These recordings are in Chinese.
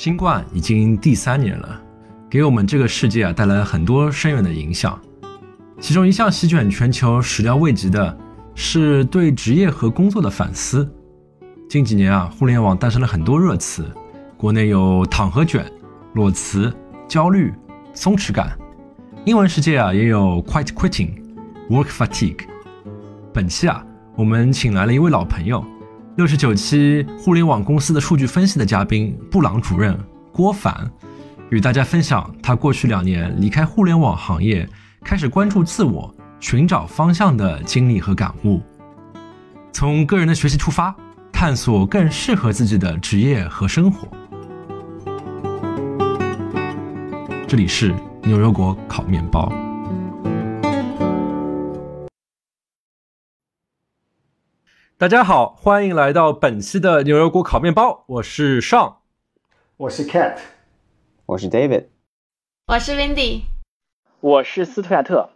新冠已经第三年了，给我们这个世界啊带来了很多深远的影响。其中一项席卷全球、始料未及的是对职业和工作的反思。近几年啊，互联网诞生了很多热词，国内有“躺和卷”、“裸辞”、“焦虑”、“松弛感”，英文世界啊也有 “quiet quitting”、“work fatigue”。本期啊，我们请来了一位老朋友，六十九期互联网公司的数据分析的嘉宾布朗主任郭凡，与大家分享他过去两年离开互联网行业。开始关注自我、寻找方向的经历和感悟，从个人的学习出发，探索更适合自己的职业和生活。这里是牛油果烤面包。大家好，欢迎来到本期的牛油果烤面包，我是 Sean，我是 Cat，我是 David，我是 Wendy。我是斯图亚特。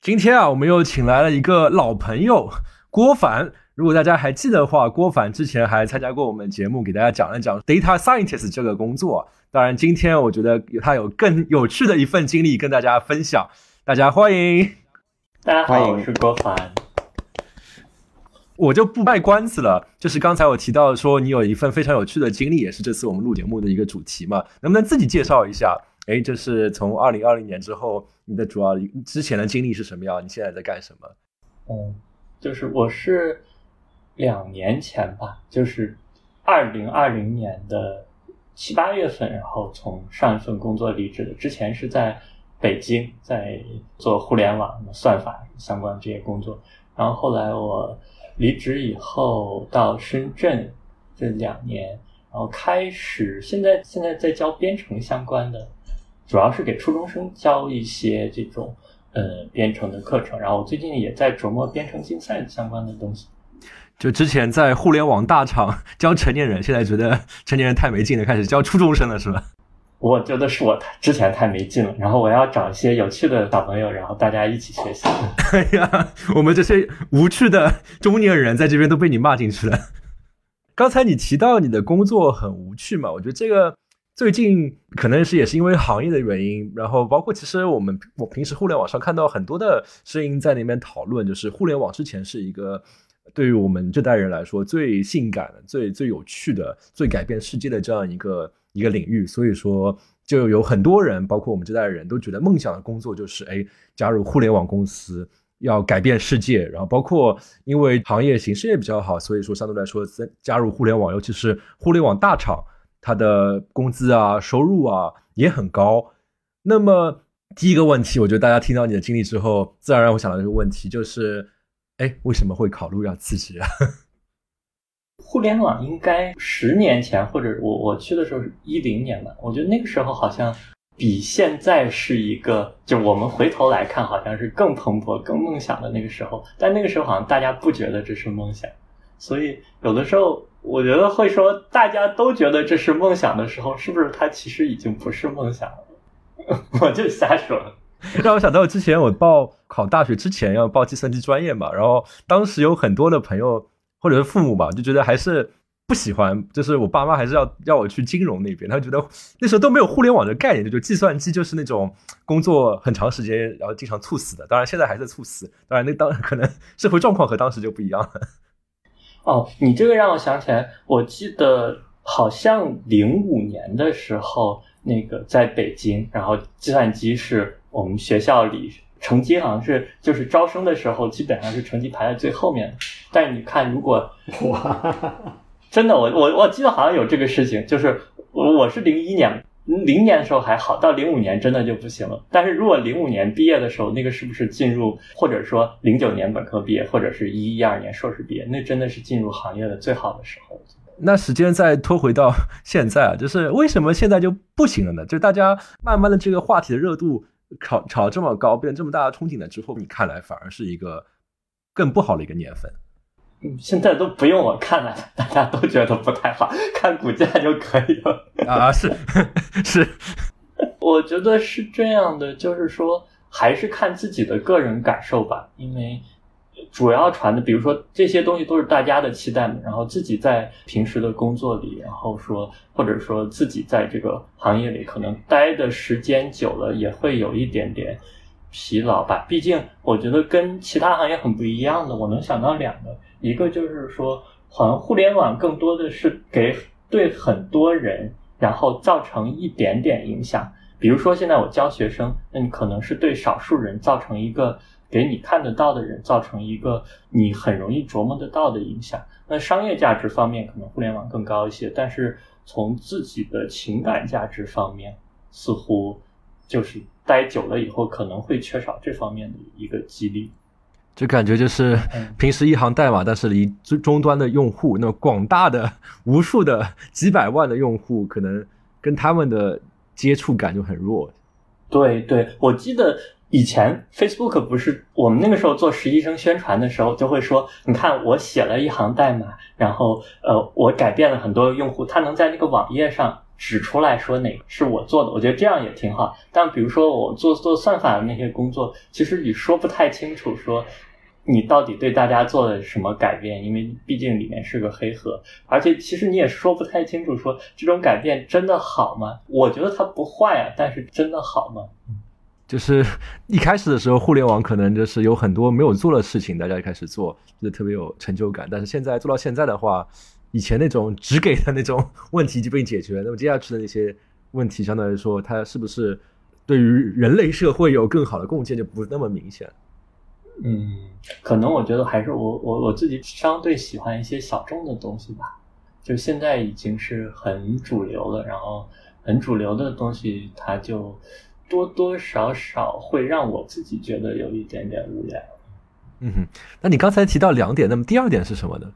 今天啊，我们又请来了一个老朋友郭凡。如果大家还记得的话，郭凡之前还参加过我们节目，给大家讲了讲 data scientist 这个工作。当然，今天我觉得他有更有趣的一份经历跟大家分享。大家欢迎，大家好，我是郭凡。我就不卖关子了，就是刚才我提到说你有一份非常有趣的经历，也是这次我们录节目的一个主题嘛，能不能自己介绍一下？哎，就是从二零二零年之后，你的主要之前的经历是什么样？你现在在干什么？嗯，就是我是两年前吧，就是二零二零年的七八月份，然后从上一份工作离职的。之前是在北京，在做互联网算法相关这些工作。然后后来我离职以后到深圳这两年，然后开始现在现在在教编程相关的。主要是给初中生教一些这种呃编程的课程，然后我最近也在琢磨编程竞赛相关的东西。就之前在互联网大厂 教成年人，现在觉得成年人太没劲了，开始教初中生了，是吧？我觉得是我之前太没劲了，然后我要找一些有趣的小朋友，然后大家一起学习。哎呀，我们这些无趣的中年人在这边都被你骂进去了。刚才你提到你的工作很无趣嘛？我觉得这个。最近可能是也是因为行业的原因，然后包括其实我们我平时互联网上看到很多的声音在那边讨论，就是互联网之前是一个对于我们这代人来说最性感、最最有趣的、最改变世界的这样一个一个领域，所以说就有很多人，包括我们这代人都觉得梦想的工作就是哎加入互联网公司要改变世界，然后包括因为行业形势也比较好，所以说相对来说加入互联网，尤其是互联网大厂。他的工资啊，收入啊也很高。那么第一个问题，我觉得大家听到你的经历之后，自然让我想到这个问题，就是，哎，为什么会考虑要辞职啊？互联网应该十年前，或者我我去的时候是一零年吧，我觉得那个时候好像比现在是一个，就我们回头来看，好像是更蓬勃、更梦想的那个时候。但那个时候好像大家不觉得这是梦想，所以有的时候。我觉得会说大家都觉得这是梦想的时候，是不是它其实已经不是梦想了？我就瞎说。让我想到之前我报考大学之前要报计算机专业嘛，然后当时有很多的朋友或者是父母吧，就觉得还是不喜欢，就是我爸妈还是要要我去金融那边，他觉得那时候都没有互联网的概念，就就计算机就是那种工作很长时间，然后经常猝死的。当然现在还在猝死，当然那当 可能社会状况和当时就不一样了。哦，你这个让我想起来，我记得好像零五年的时候，那个在北京，然后计算机是我们学校里成绩好像是就是招生的时候，基本上是成绩排在最后面的。但是你看，如果哇，真的，我我我记得好像有这个事情，就是我我是零一年。零年的时候还好，到零五年真的就不行了。但是如果零五年毕业的时候，那个是不是进入，或者说零九年本科毕业，或者是一一二年硕士毕业，那真的是进入行业的最好的时候。那时间再拖回到现在啊，就是为什么现在就不行了呢？就大家慢慢的这个话题的热度炒炒这么高，变这么大的憧憬了之后，你看来反而是一个更不好的一个年份。现在都不用我看了，大家都觉得不太好，看股价就可以了 啊！是 是，我觉得是这样的，就是说还是看自己的个人感受吧。因为主要传的，比如说这些东西都是大家的期待嘛，然后自己在平时的工作里，然后说或者说自己在这个行业里可能待的时间久了，也会有一点点疲劳吧。毕竟我觉得跟其他行业很不一样的，我能想到两个，一个就是说，好像互联网更多的是给对很多人，然后造成一点点影响。比如说现在我教学生，那你可能是对少数人造成一个。给你看得到的人造成一个你很容易琢磨得到的影响。那商业价值方面可能互联网更高一些，但是从自己的情感价值方面，似乎就是待久了以后可能会缺少这方面的一个激励。就感觉就是平时一行代码，但是离终端的用户，那么广大的无数的几百万的用户，可能跟他们的接触感就很弱。对对，我记得。以前 Facebook 不是我们那个时候做实习生宣传的时候，就会说，你看我写了一行代码，然后呃，我改变了很多用户，他能在那个网页上指出来说哪个是我做的，我觉得这样也挺好。但比如说我做做算法的那些工作，其实你说不太清楚，说你到底对大家做了什么改变，因为毕竟里面是个黑盒，而且其实你也说不太清楚，说这种改变真的好吗？我觉得它不坏啊，但是真的好吗？就是一开始的时候，互联网可能就是有很多没有做的事情，大家开始做，就特别有成就感。但是现在做到现在的话，以前那种只给的那种 问题就被解决，那么接下去的那些问题，相对来说，它是不是对于人类社会有更好的贡献，就不那么明显。嗯，可能我觉得还是我我我自己相对喜欢一些小众的东西吧。就现在已经是很主流了，然后很主流的东西，它就。多多少少会让我自己觉得有一点点无聊。嗯哼，那你刚才提到两点，那么第二点是什么呢？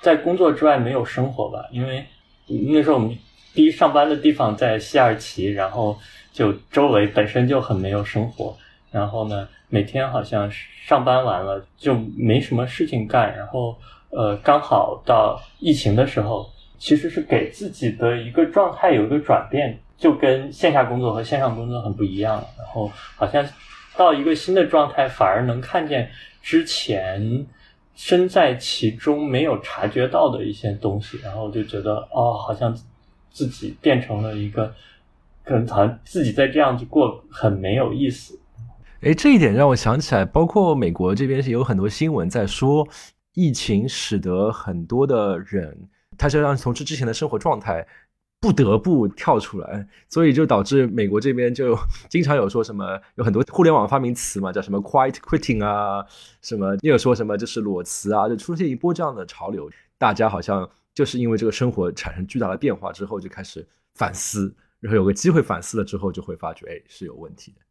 在工作之外没有生活吧？因为那时候我们第一上班的地方在西二旗，然后就周围本身就很没有生活。然后呢，每天好像上班完了就没什么事情干。然后呃，刚好到疫情的时候，其实是给自己的一个状态有一个转变。就跟线下工作和线上工作很不一样，然后好像到一个新的状态，反而能看见之前身在其中没有察觉到的一些东西，然后就觉得哦，好像自己变成了一个，可能好像自己在这样子过很没有意思。哎，这一点让我想起来，包括美国这边是有很多新闻在说，疫情使得很多的人，他就让从之之前的生活状态。不得不跳出来，所以就导致美国这边就经常有说什么，有很多互联网发明词嘛，叫什么 “quiet quitting” 啊，什么也有说什么就是裸辞啊，就出现一波这样的潮流。大家好像就是因为这个生活产生巨大的变化之后，就开始反思，然后有个机会反思了之后，就会发觉，哎，是有问题的。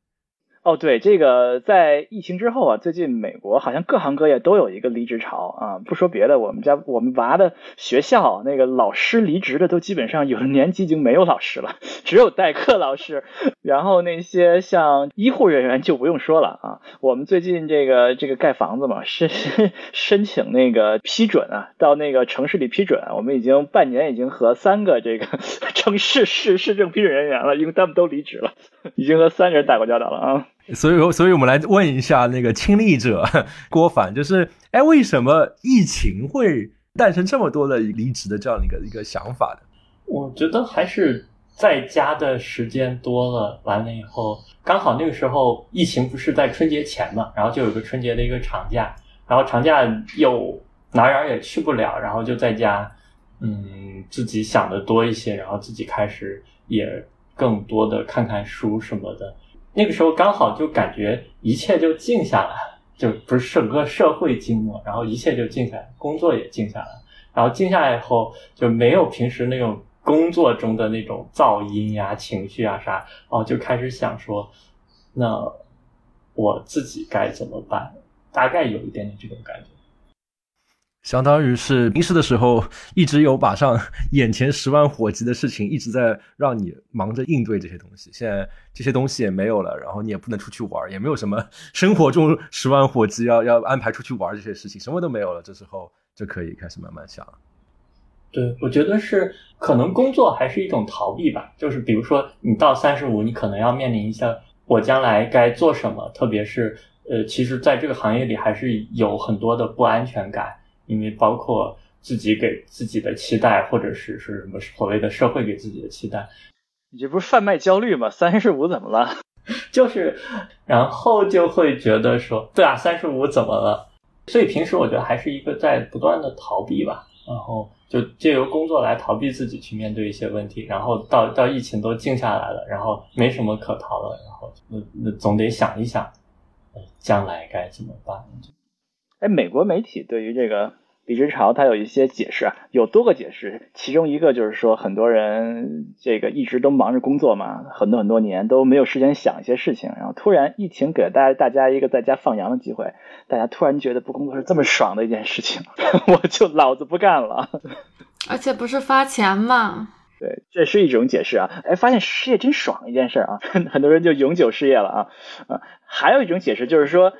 哦，对，这个在疫情之后啊，最近美国好像各行各业都有一个离职潮啊。不说别的，我们家我们娃的学校那个老师离职的都基本上有的年级已经没有老师了，只有代课老师。然后那些像医护人员就不用说了啊。我们最近这个这个盖房子嘛，申 申请那个批准啊，到那个城市里批准，我们已经半年已经和三个这个 城市市市政批准人员了，因为他们都离职了，已经和三个人打过交道了啊。所以，所以我们来问一下那个亲历者 郭凡，就是，哎，为什么疫情会诞生这么多的离职的这样的一个一个想法的？我觉得还是在家的时间多了，完了以后，刚好那个时候疫情不是在春节前嘛，然后就有个春节的一个长假，然后长假又哪儿也去不了，然后就在家，嗯，自己想的多一些，然后自己开始也更多的看看书什么的。那个时候刚好就感觉一切就静下来，就不是整个社会静默，然后一切就静下来，工作也静下来，然后静下来以后就没有平时那种工作中的那种噪音呀、情绪啊啥，哦，就开始想说，那我自己该怎么办？大概有一点点这种感觉。相当于是平时的时候，一直有马上眼前十万火急的事情，一直在让你忙着应对这些东西。现在这些东西也没有了，然后你也不能出去玩，也没有什么生活中十万火急要要安排出去玩这些事情，什么都没有了。这时候就可以开始慢慢想。对，我觉得是可能工作还是一种逃避吧。就是比如说，你到三十五，你可能要面临一下我将来该做什么，特别是呃，其实在这个行业里还是有很多的不安全感，因为包括自己给自己的期待，或者是是什么所谓的社会给自己的期待。你这不是贩卖焦虑吗？三十五怎么了？就是，然后就会觉得说，对啊，三十五怎么了？所以平时我觉得还是一个在不断的逃避吧，然后就借由工作来逃避自己去面对一些问题，然后到到疫情都静下来了，然后没什么可逃了，然后那那总得想一想，将来该怎么办？哎，美国媒体对于这个。离职潮它有一些解释啊，有多个解释，其中一个就是说，很多人这个一直都忙着工作嘛，很多很多年都没有时间想一些事情，然后突然疫情给了大家大家一个在家放羊的机会，大家突然觉得不工作是这么爽的一件事情，我就老子不干了，而且不是发钱吗？对，这是一种解释啊，哎，发现失业真爽一件事啊，很多人就永久失业了啊啊，还有一种解释就是说，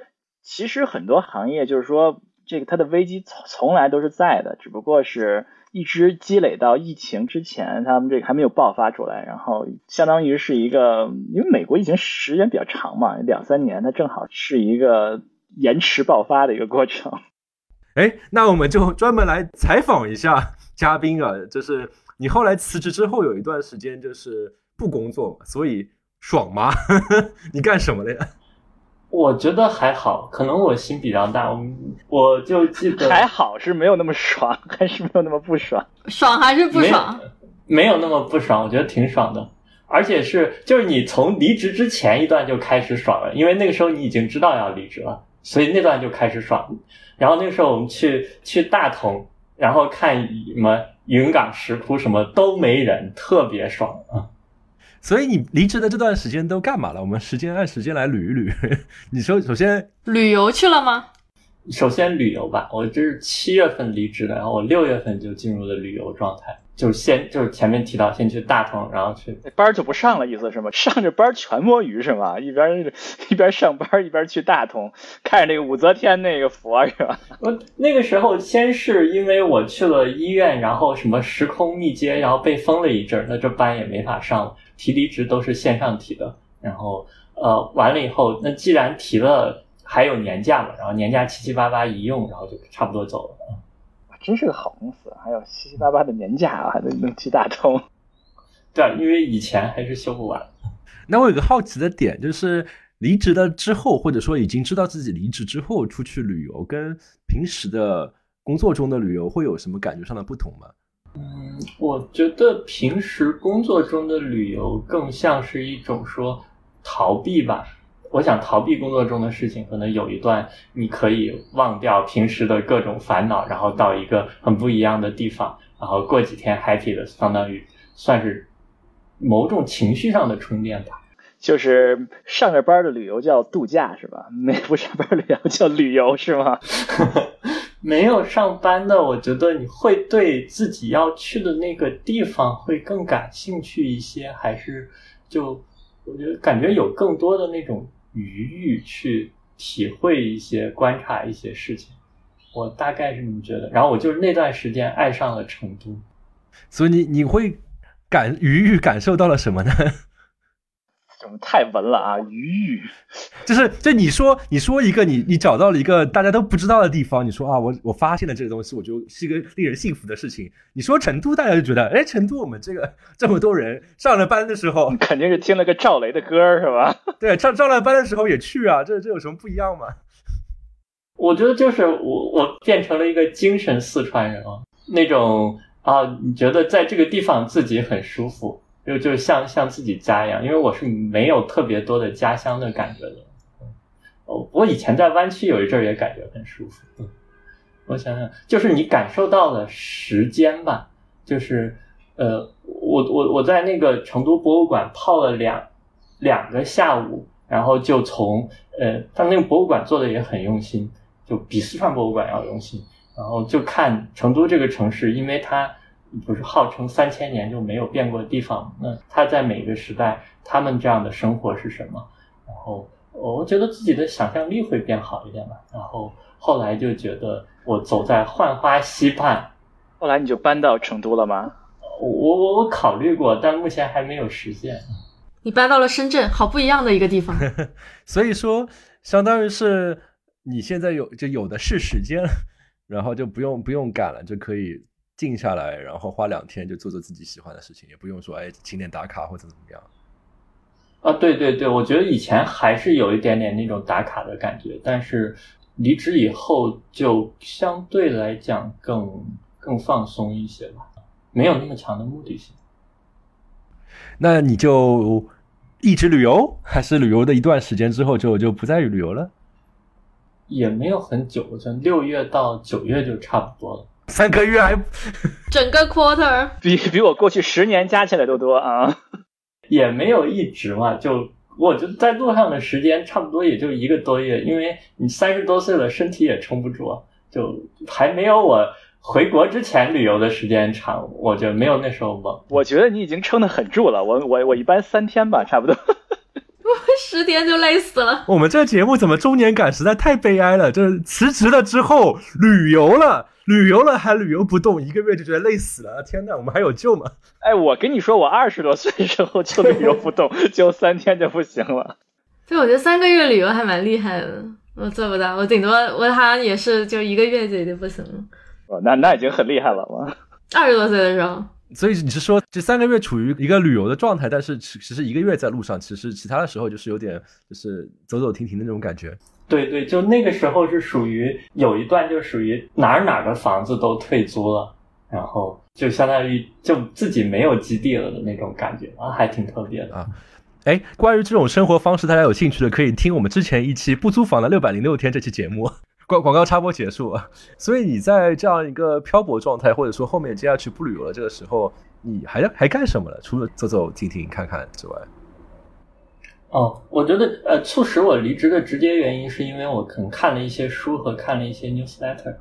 其实很多行业就是说。这个它的危机从从来都是在的，只不过是一直积累到疫情之前，他们这个还没有爆发出来，然后相当于是一个，因为美国疫情时间比较长嘛，两三年，它正好是一个延迟爆发的一个过程。哎，那我们就专门来采访一下嘉宾啊，就是你后来辞职之后有一段时间就是不工作嘛，所以爽吗？你干什么了呀？我觉得还好，可能我心比较大，我我就记得还好是没有那么爽，还是没有那么不爽，爽还是不爽？没有那么不爽，我觉得挺爽的，而且是就是你从离职之前一段就开始爽了，因为那个时候你已经知道要离职了，所以那段就开始爽。然后那个时候我们去去大同，然后看什么云冈石窟什么都没人，特别爽啊。所以你离职的这段时间都干嘛了？我们时间按时间来捋一捋。你说，首先旅游去了吗？首先旅游吧，我这是七月份离职的，然后我六月份就进入了旅游状态。就先就是前面提到，先去大同，然后去班就不上了，意思是吗？上着班全摸鱼是吗？一边一边上班一边去大同，看着那个武则天那个佛是吧？我那个时候先是因为我去了医院，然后什么时空密接，然后被封了一阵，那这班也没法上了。提离职都是线上提的，然后呃完了以后，那既然提了，还有年假嘛，然后年假七七八八一用，然后就差不多走了。真是个好公司，还有七七八八的年假啊，还能能去大通。对啊，因为以前还是修不完。那我有个好奇的点，就是离职了之后，或者说已经知道自己离职之后出去旅游，跟平时的工作中的旅游会有什么感觉上的不同吗？嗯，我觉得平时工作中的旅游更像是一种说逃避吧。我想逃避工作中的事情，可能有一段你可以忘掉平时的各种烦恼，然后到一个很不一样的地方，然后过几天 happy 的，相当于算是某种情绪上的充电吧。就是上着班的旅游叫度假是吧？没不上班旅游叫旅游是吗？没有上班的，我觉得你会对自己要去的那个地方会更感兴趣一些，还是就我觉得感觉有更多的那种余欲去体会一些、观察一些事情。我大概是这么觉得。然后我就是那段时间爱上了成都，所以你你会感余欲感受到了什么呢？怎么太文了啊？鱼语，就是就你说你说一个你你找到了一个大家都不知道的地方，你说啊我我发现了这个东西，我就是一个令人幸福的事情。你说成都，大家就觉得哎，成都我们这个 这么多人上了班的时候，肯定是听了个赵雷的歌是吧？对，上上了班的时候也去啊，这这有什么不一样吗？我觉得就是我我变成了一个精神四川人啊，那种啊，你觉得在这个地方自己很舒服。就就像像自己家一样，因为我是没有特别多的家乡的感觉的。哦，我以前在湾区有一阵儿也感觉很舒服。嗯，我想想，就是你感受到了时间吧，就是呃，我我我在那个成都博物馆泡了两两个下午，然后就从呃，他那个博物馆做的也很用心，就比四川博物馆要用心。然后就看成都这个城市，因为它。不是号称三千年就没有变过的地方，那他在每个时代，他们这样的生活是什么？然后我觉得自己的想象力会变好一点吧。然后后来就觉得我走在浣花溪畔，后来你就搬到成都了吗？我我我考虑过，但目前还没有实现。你搬到了深圳，好不一样的一个地方。所以说，相当于是你现在有就有的是时间，然后就不用不用赶了，就可以静下来，然后花两天就做做自己喜欢的事情，也不用说哎景点打卡或者怎么样。啊，对对对，我觉得以前还是有一点点那种打卡的感觉，但是离职以后就相对来讲更更放松一些吧，没有那么强的目的性。那你就一直旅游，还是旅游的一段时间之后就就不再旅游了？也没有很久，从六月到九月就差不多了。三个月还 整个 quarter 比比我过去十年加起来都多啊！也没有一直嘛，就我就在路上的时间差不多也就一个多月，因为你三十多岁了，身体也撑不住，就还没有我回国之前旅游的时间长，我觉得没有那时候猛。我觉得你已经撑得很住了，我我我一般三天吧，差不多。我十天就累死了。我们这个节目怎么中年感实在太悲哀了？就是辞职了之后旅游了，旅游了还旅游不动，一个月就觉得累死了。天呐，我们还有救吗？哎，我跟你说，我二十多岁时候就旅游不动，就三天就不行了。对，我觉得三个月旅游还蛮厉害的，我做不到，我顶多我好像也是就一个月就已经不行了。哦，那那已经很厉害了嘛。二十多岁的时候，所以你是说这三个月处于一个旅游的状态，但是其其实一个月在路上，其实其他的时候就是有点就是走走停停的那种感觉。对对，就那个时候是属于有一段就属于哪儿哪儿的房子都退租了，然后就相当于就自己没有基地了的那种感觉啊，还挺特别的啊。哎，关于这种生活方式，大家有兴趣的可以听我们之前一期不租房的六百零六天这期节目。广广告插播结束。所以你在这样一个漂泊状态，或者说后面接下去不旅游了这个时候，你还还干什么了？除了走走停停看看之外？哦，我觉得呃，促使我离职的直接原因是因为我可能看了一些书和看了一些 newsletter。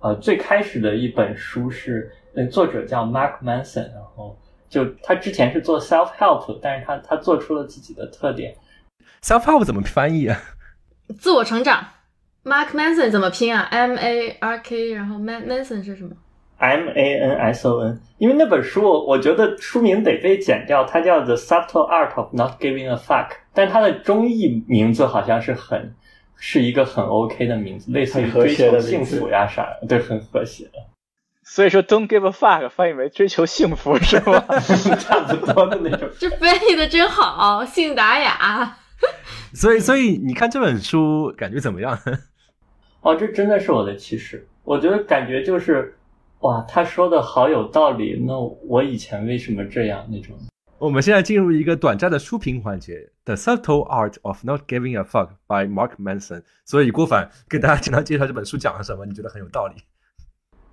呃，最开始的一本书是那作者叫 Mark Manson，然后就他之前是做 self help，但是他他做出了自己的特点。self help 怎么翻译啊？自我成长。Mark Manson 怎么拼啊？M A R K，然后 Man Manson 是什么？M A N S O N。因为那本书，我觉得书名得被剪掉，它叫 The Subtle Art of Not Giving a Fuck，但它的中译名字好像是很是一个很 OK 的名字，类似于追求幸福呀啥的，对，很和谐。所以说，Don't give a fuck 翻译为追求幸福是吧？差不多的那种。这翻译的真好，信达雅。所以，所以你看这本书感觉怎么样？哦，这真的是我的启示。我觉得感觉就是，哇，他说的好有道理。那我以前为什么这样那种？我们现在进入一个短暂的书评环节，《The Subtle Art of Not Giving a Fuck》by Mark Manson。所以郭凡给大家简单介绍这本书讲了什么？你觉得很有道理？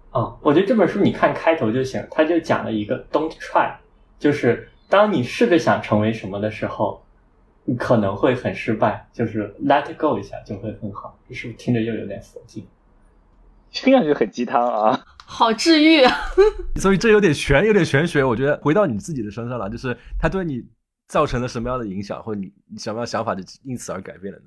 哦，我觉得这本书你看开头就行，他就讲了一个 “Don't try”，就是当你试着想成为什么的时候。你可能会很失败，就是 let go 一下就会很好，是不是听着又有点佛经？听上去很鸡汤啊，好治愈啊！所以这有点玄，有点玄学。我觉得回到你自己的身上了，就是他对你造成了什么样的影响，或者你你什么样想法就因此而改变了呢？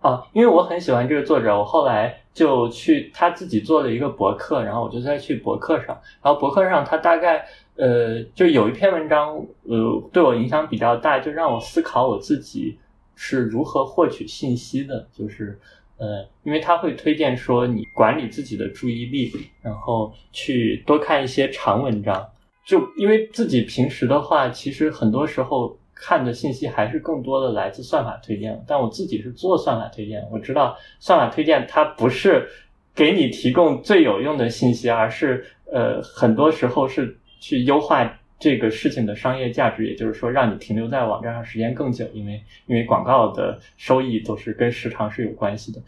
啊，因为我很喜欢这个作者，我后来就去他自己做了一个博客，然后我就在去博客上，然后博客上他大概。呃，就有一篇文章，呃，对我影响比较大，就让我思考我自己是如何获取信息的。就是，呃，因为他会推荐说，你管理自己的注意力，然后去多看一些长文章。就因为自己平时的话，其实很多时候看的信息还是更多的来自算法推荐。但我自己是做算法推荐，我知道算法推荐它不是给你提供最有用的信息，而是呃，很多时候是。去优化这个事情的商业价值，也就是说，让你停留在网站上时间更久，因为因为广告的收益都是跟时长是有关系的。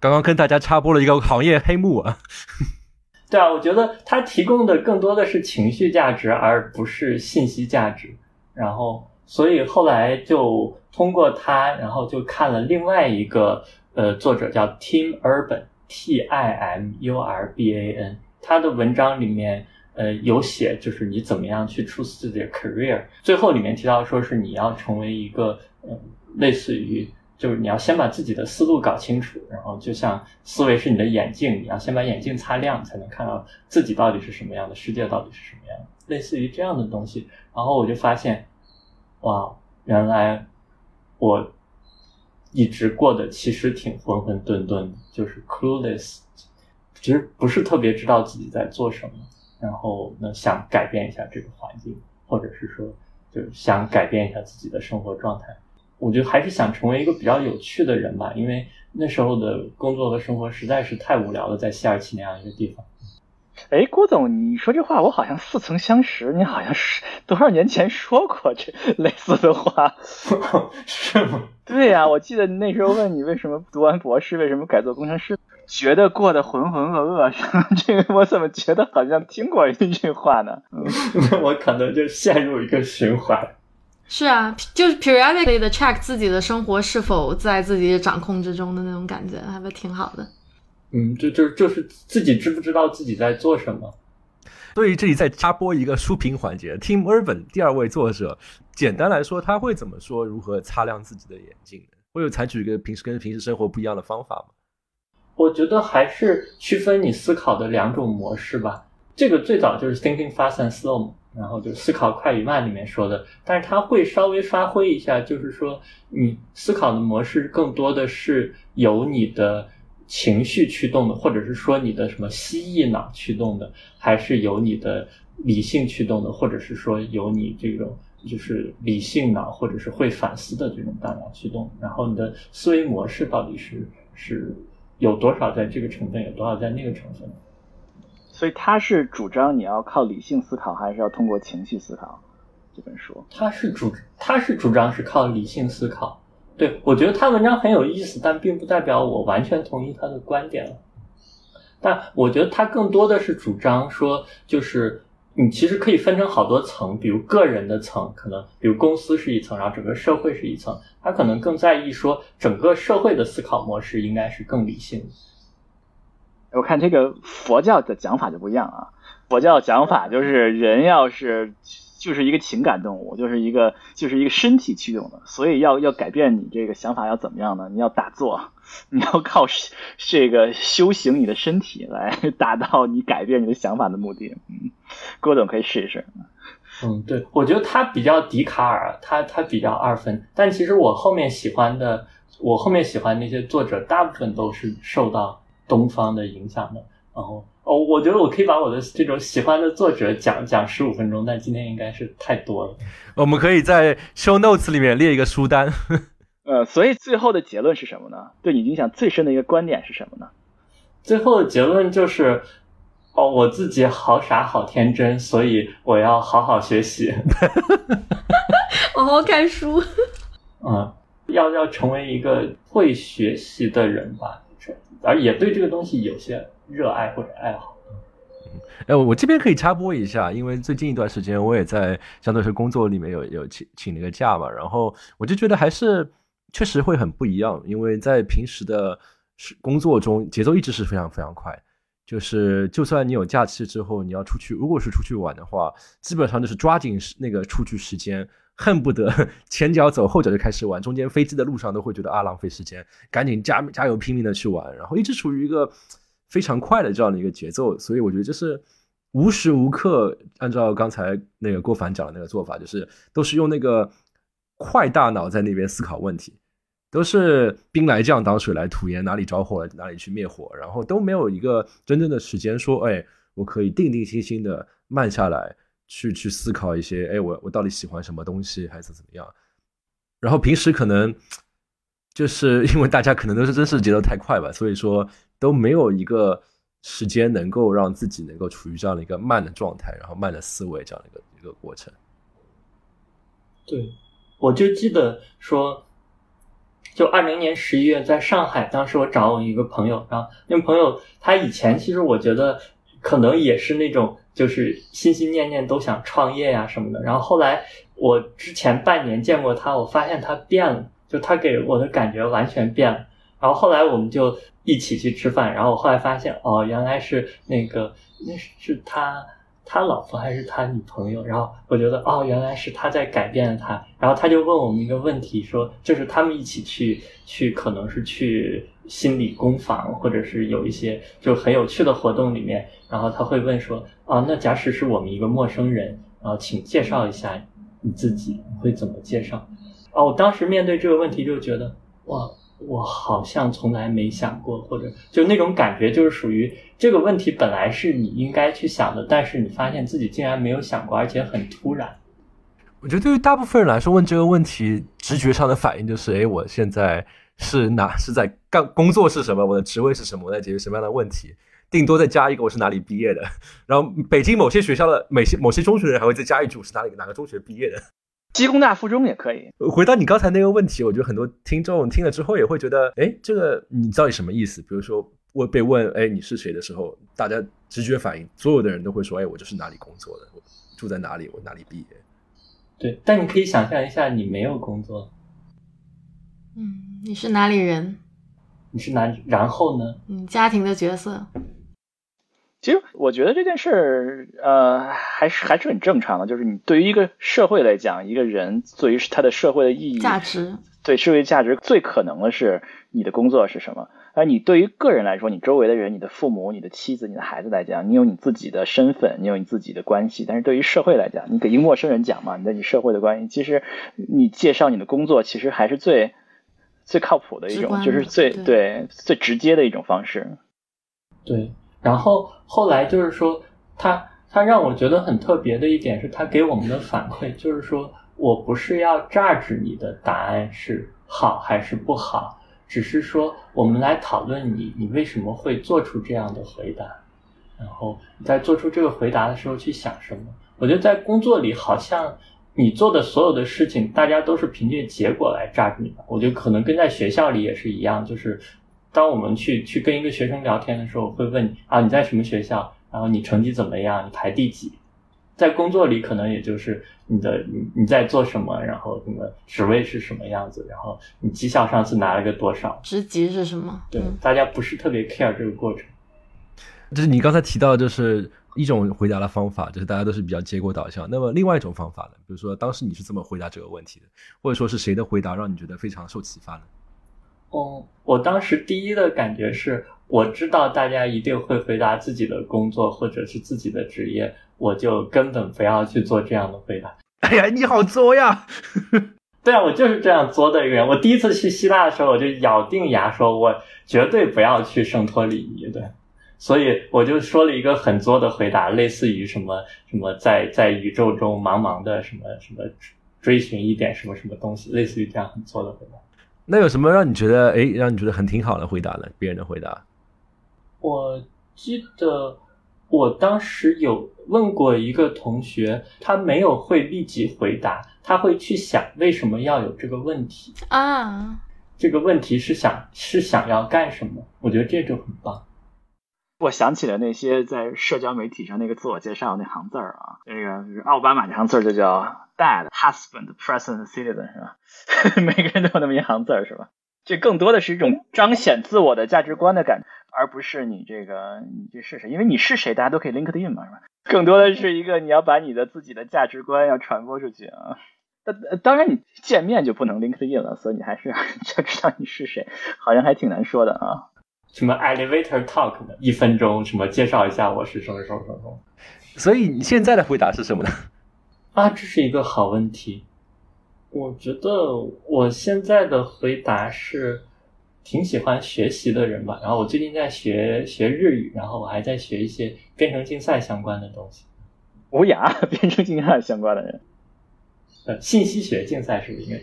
刚刚跟大家插播了一个行业黑幕啊。对啊，我觉得它提供的更多的是情绪价值，而不是信息价值。然后，所以后来就通过它，然后就看了另外一个呃作者叫 Tim Urban，T I M U R B A N，他的文章里面。呃，有写就是你怎么样去 choose 自己的 career，最后里面提到说是你要成为一个，嗯，类似于就是你要先把自己的思路搞清楚，然后就像思维是你的眼镜，你要先把眼镜擦亮，才能看到自己到底是什么样的世界到底是什么样的，类似于这样的东西。然后我就发现，哇，原来我一直过得其实挺浑浑沌沌的，就是 clueless，其实不是特别知道自己在做什么，然后呢想改变一下这个环境，或者是说就是想改变一下自己的生活状态。我觉得还是想成为一个比较有趣的人吧，因为那时候的工作和生活实在是太无聊了，在西尔奇那样一个地方。哎，郭总，你说这话我好像似曾相识，你好像是多少年前说过这类似的话，是吗？对呀，我记得那时候问你为什么读完博士，为什么改做工程师，觉得过得浑浑噩噩，这个我怎么觉得好像听过一句话呢？那 我可能就陷入一个循环。是啊，就是 periodically 的 check 自己的生活是否在自己掌控之中的那种感觉，还不挺好的。嗯，就就就是自己知不知道自己在做什么。所以这里再插播一个书评环节，Tim Urban 第二位作者，简单来说他会怎么说？如何擦亮自己的眼睛？会有采取一个平时跟平时生活不一样的方法吗？我觉得还是区分你思考的两种模式吧。这个最早就是 Thinking Fast and Slow，然后就是思考快与慢里面说的，但是他会稍微发挥一下，就是说你思考的模式更多的是由你的。情绪驱动的，或者是说你的什么蜥蜴脑驱动的，还是由你的理性驱动的，或者是说由你这种就是理性脑或者是会反思的这种大脑驱动？然后你的思维模式到底是是有多少在这个成分，有多少在那个成分？所以他是主张你要靠理性思考，还是要通过情绪思考？这本书他是主他是主张是靠理性思考。对，我觉得他文章很有意思，但并不代表我完全同意他的观点了。但我觉得他更多的是主张说，就是你其实可以分成好多层，比如个人的层，可能比如公司是一层，然后整个社会是一层。他可能更在意说，整个社会的思考模式应该是更理性。我看这个佛教的讲法就不一样啊，佛教讲法就是人要是。就是一个情感动物，就是一个就是一个身体驱动的，所以要要改变你这个想法要怎么样呢？你要打坐，你要靠这个修行你的身体来 达到你改变你的想法的目的。嗯，郭总可以试一试。嗯，对，我觉得他比较笛卡尔，他他比较二分，但其实我后面喜欢的，我后面喜欢那些作者，大部分都是受到东方的影响的，然后。哦，我觉得我可以把我的这种喜欢的作者讲讲十五分钟，但今天应该是太多了。我们可以在 show notes 里面列一个书单。呃，所以最后的结论是什么呢？对你影响最深的一个观点是什么呢？最后的结论就是，哦，我自己好傻好天真，所以我要好好学习，好好看书。嗯，要要成为一个会学习的人吧，而也对这个东西有些。热爱或者爱好，哎，我这边可以插播一下，因为最近一段时间我也在相对是工作里面有有请请了个假嘛，然后我就觉得还是确实会很不一样，因为在平时的工作中节奏一直是非常非常快，就是就算你有假期之后你要出去，如果是出去玩的话，基本上就是抓紧那个出去时间，恨不得 前脚走后脚就开始玩，中间飞机的路上都会觉得啊浪费时间，赶紧加加油拼命的去玩，然后一直处于一个。非常快的这样的一个节奏，所以我觉得就是无时无刻按照刚才那个郭凡讲的那个做法，就是都是用那个快大脑在那边思考问题，都是兵来将挡水来土掩，哪里着火了哪里去灭火，然后都没有一个真正的时间说，哎，我可以定定心心的慢下来去去思考一些，哎，我我到底喜欢什么东西还是怎么样？然后平时可能就是因为大家可能都是真是节奏太快吧，所以说。都没有一个时间能够让自己能够处于这样的一个慢的状态，然后慢的思维这样的一个一个过程。对，我就记得说，就二零年十一月在上海，当时我找我一个朋友，然后那个朋友他以前其实我觉得可能也是那种就是心心念念都想创业呀什么的，然后后来我之前半年见过他，我发现他变了，就他给我的感觉完全变了。然后后来我们就一起去吃饭，然后我后来发现，哦，原来是那个那是是他他老婆还是他女朋友？然后我觉得，哦，原来是他在改变他。然后他就问我们一个问题，说就是他们一起去去，可能是去心理工坊，或者是有一些就很有趣的活动里面。然后他会问说，啊，那假使是我们一个陌生人，然后请介绍一下你自己，会怎么介绍？哦，我当时面对这个问题就觉得，哇。我好像从来没想过，或者就那种感觉，就是属于这个问题本来是你应该去想的，但是你发现自己竟然没有想过，而且很突然。我觉得对于大部分人来说，问这个问题，直觉上的反应就是：哎，我现在是哪是在干工作是什么？我的职位是什么？我在解决什么样的问题？顶多再加一个我是哪里毕业的。然后北京某些学校的某些某些中学的人还会再加一句我是哪里哪个中学毕业的。鸡工大附中也可以。回到你刚才那个问题，我觉得很多听众听了之后也会觉得：哎，这个你到底什么意思？比如说我被问：哎，你是谁的时候，大家直觉反应，所有的人都会说：哎，我就是哪里工作的，我住在哪里，我哪里毕业。对，但你可以想象一下，你没有工作，嗯，你是哪里人？你是哪？然后呢？嗯，家庭的角色。其实我觉得这件事儿，呃，还是还是很正常的。就是你对于一个社会来讲，一个人对于他的社会的意义、价值，对社会价值，最可能的是你的工作是什么。而你对于个人来说，你周围的人、你的父母、你的妻子、你的孩子来讲，你有你自己的身份，你有你自己的关系。但是对于社会来讲，你给一个陌生人讲嘛，你在你社会的关系，其实你介绍你的工作，其实还是最最靠谱的一种，就是最对最直接的一种方式。对，然后后来就是说，他他让我觉得很特别的一点是他给我们的反馈，就是说我不是要榨取你的答案是好还是不好。只是说，我们来讨论你，你为什么会做出这样的回答？然后在做出这个回答的时候去想什么？我觉得在工作里，好像你做的所有的事情，大家都是凭借结果来榨你的。我觉得可能跟在学校里也是一样，就是当我们去去跟一个学生聊天的时候，会问你啊，你在什么学校？然后你成绩怎么样？你排第几？在工作里，可能也就是你的你你在做什么，然后你的职位是什么样子，然后你绩效上次拿了个多少，职级是什么？对，大家不是特别 care 这个过程。就是你刚才提到，就是一种回答的方法，就是大家都是比较结果导向。那么另外一种方法呢？比如说当时你是这么回答这个问题的，或者说是谁的回答让你觉得非常受启发呢？哦，我当时第一的感觉是，我知道大家一定会回答自己的工作或者是自己的职业。我就根本不要去做这样的回答。哎呀，你好作呀！对啊，我就是这样作的一个人。我第一次去希腊的时候，我就咬定牙说，我绝对不要去圣托里尼。对，所以我就说了一个很作的回答，类似于什么什么在在宇宙中茫茫的什么什么追寻一点什么什么东西，类似于这样很作的回答。那有什么让你觉得哎，让你觉得很挺好的回答呢？别人的回答？我记得。我当时有问过一个同学，他没有会立即回答，他会去想为什么要有这个问题啊？这个问题是想是想要干什么？我觉得这就很棒。我想起了那些在社交媒体上那个自我介绍那行字儿啊，那个奥巴马那行字儿就叫 Dad, Husband, present Citizen 是吧？每个人都有那么一行字儿是吧？这更多的是一种彰显自我的价值观的感觉。而不是你这个你这是谁？因为你是谁，大家都可以 LinkedIn 嘛，是吧？更多的是一个你要把你的自己的价值观要传播出去啊。那当然你见面就不能 LinkedIn 了，所以你还是要 知道你是谁，好像还挺难说的啊。什么 Elevator Talk 的一分钟，什么介绍一下我是什么什么什么。所以你现在的回答是什么呢？啊，这是一个好问题。我觉得我现在的回答是。挺喜欢学习的人吧，然后我最近在学学日语，然后我还在学一些编程竞赛相关的东西。无涯 编程竞赛相关的人，呃，信息学竞赛是不是应该？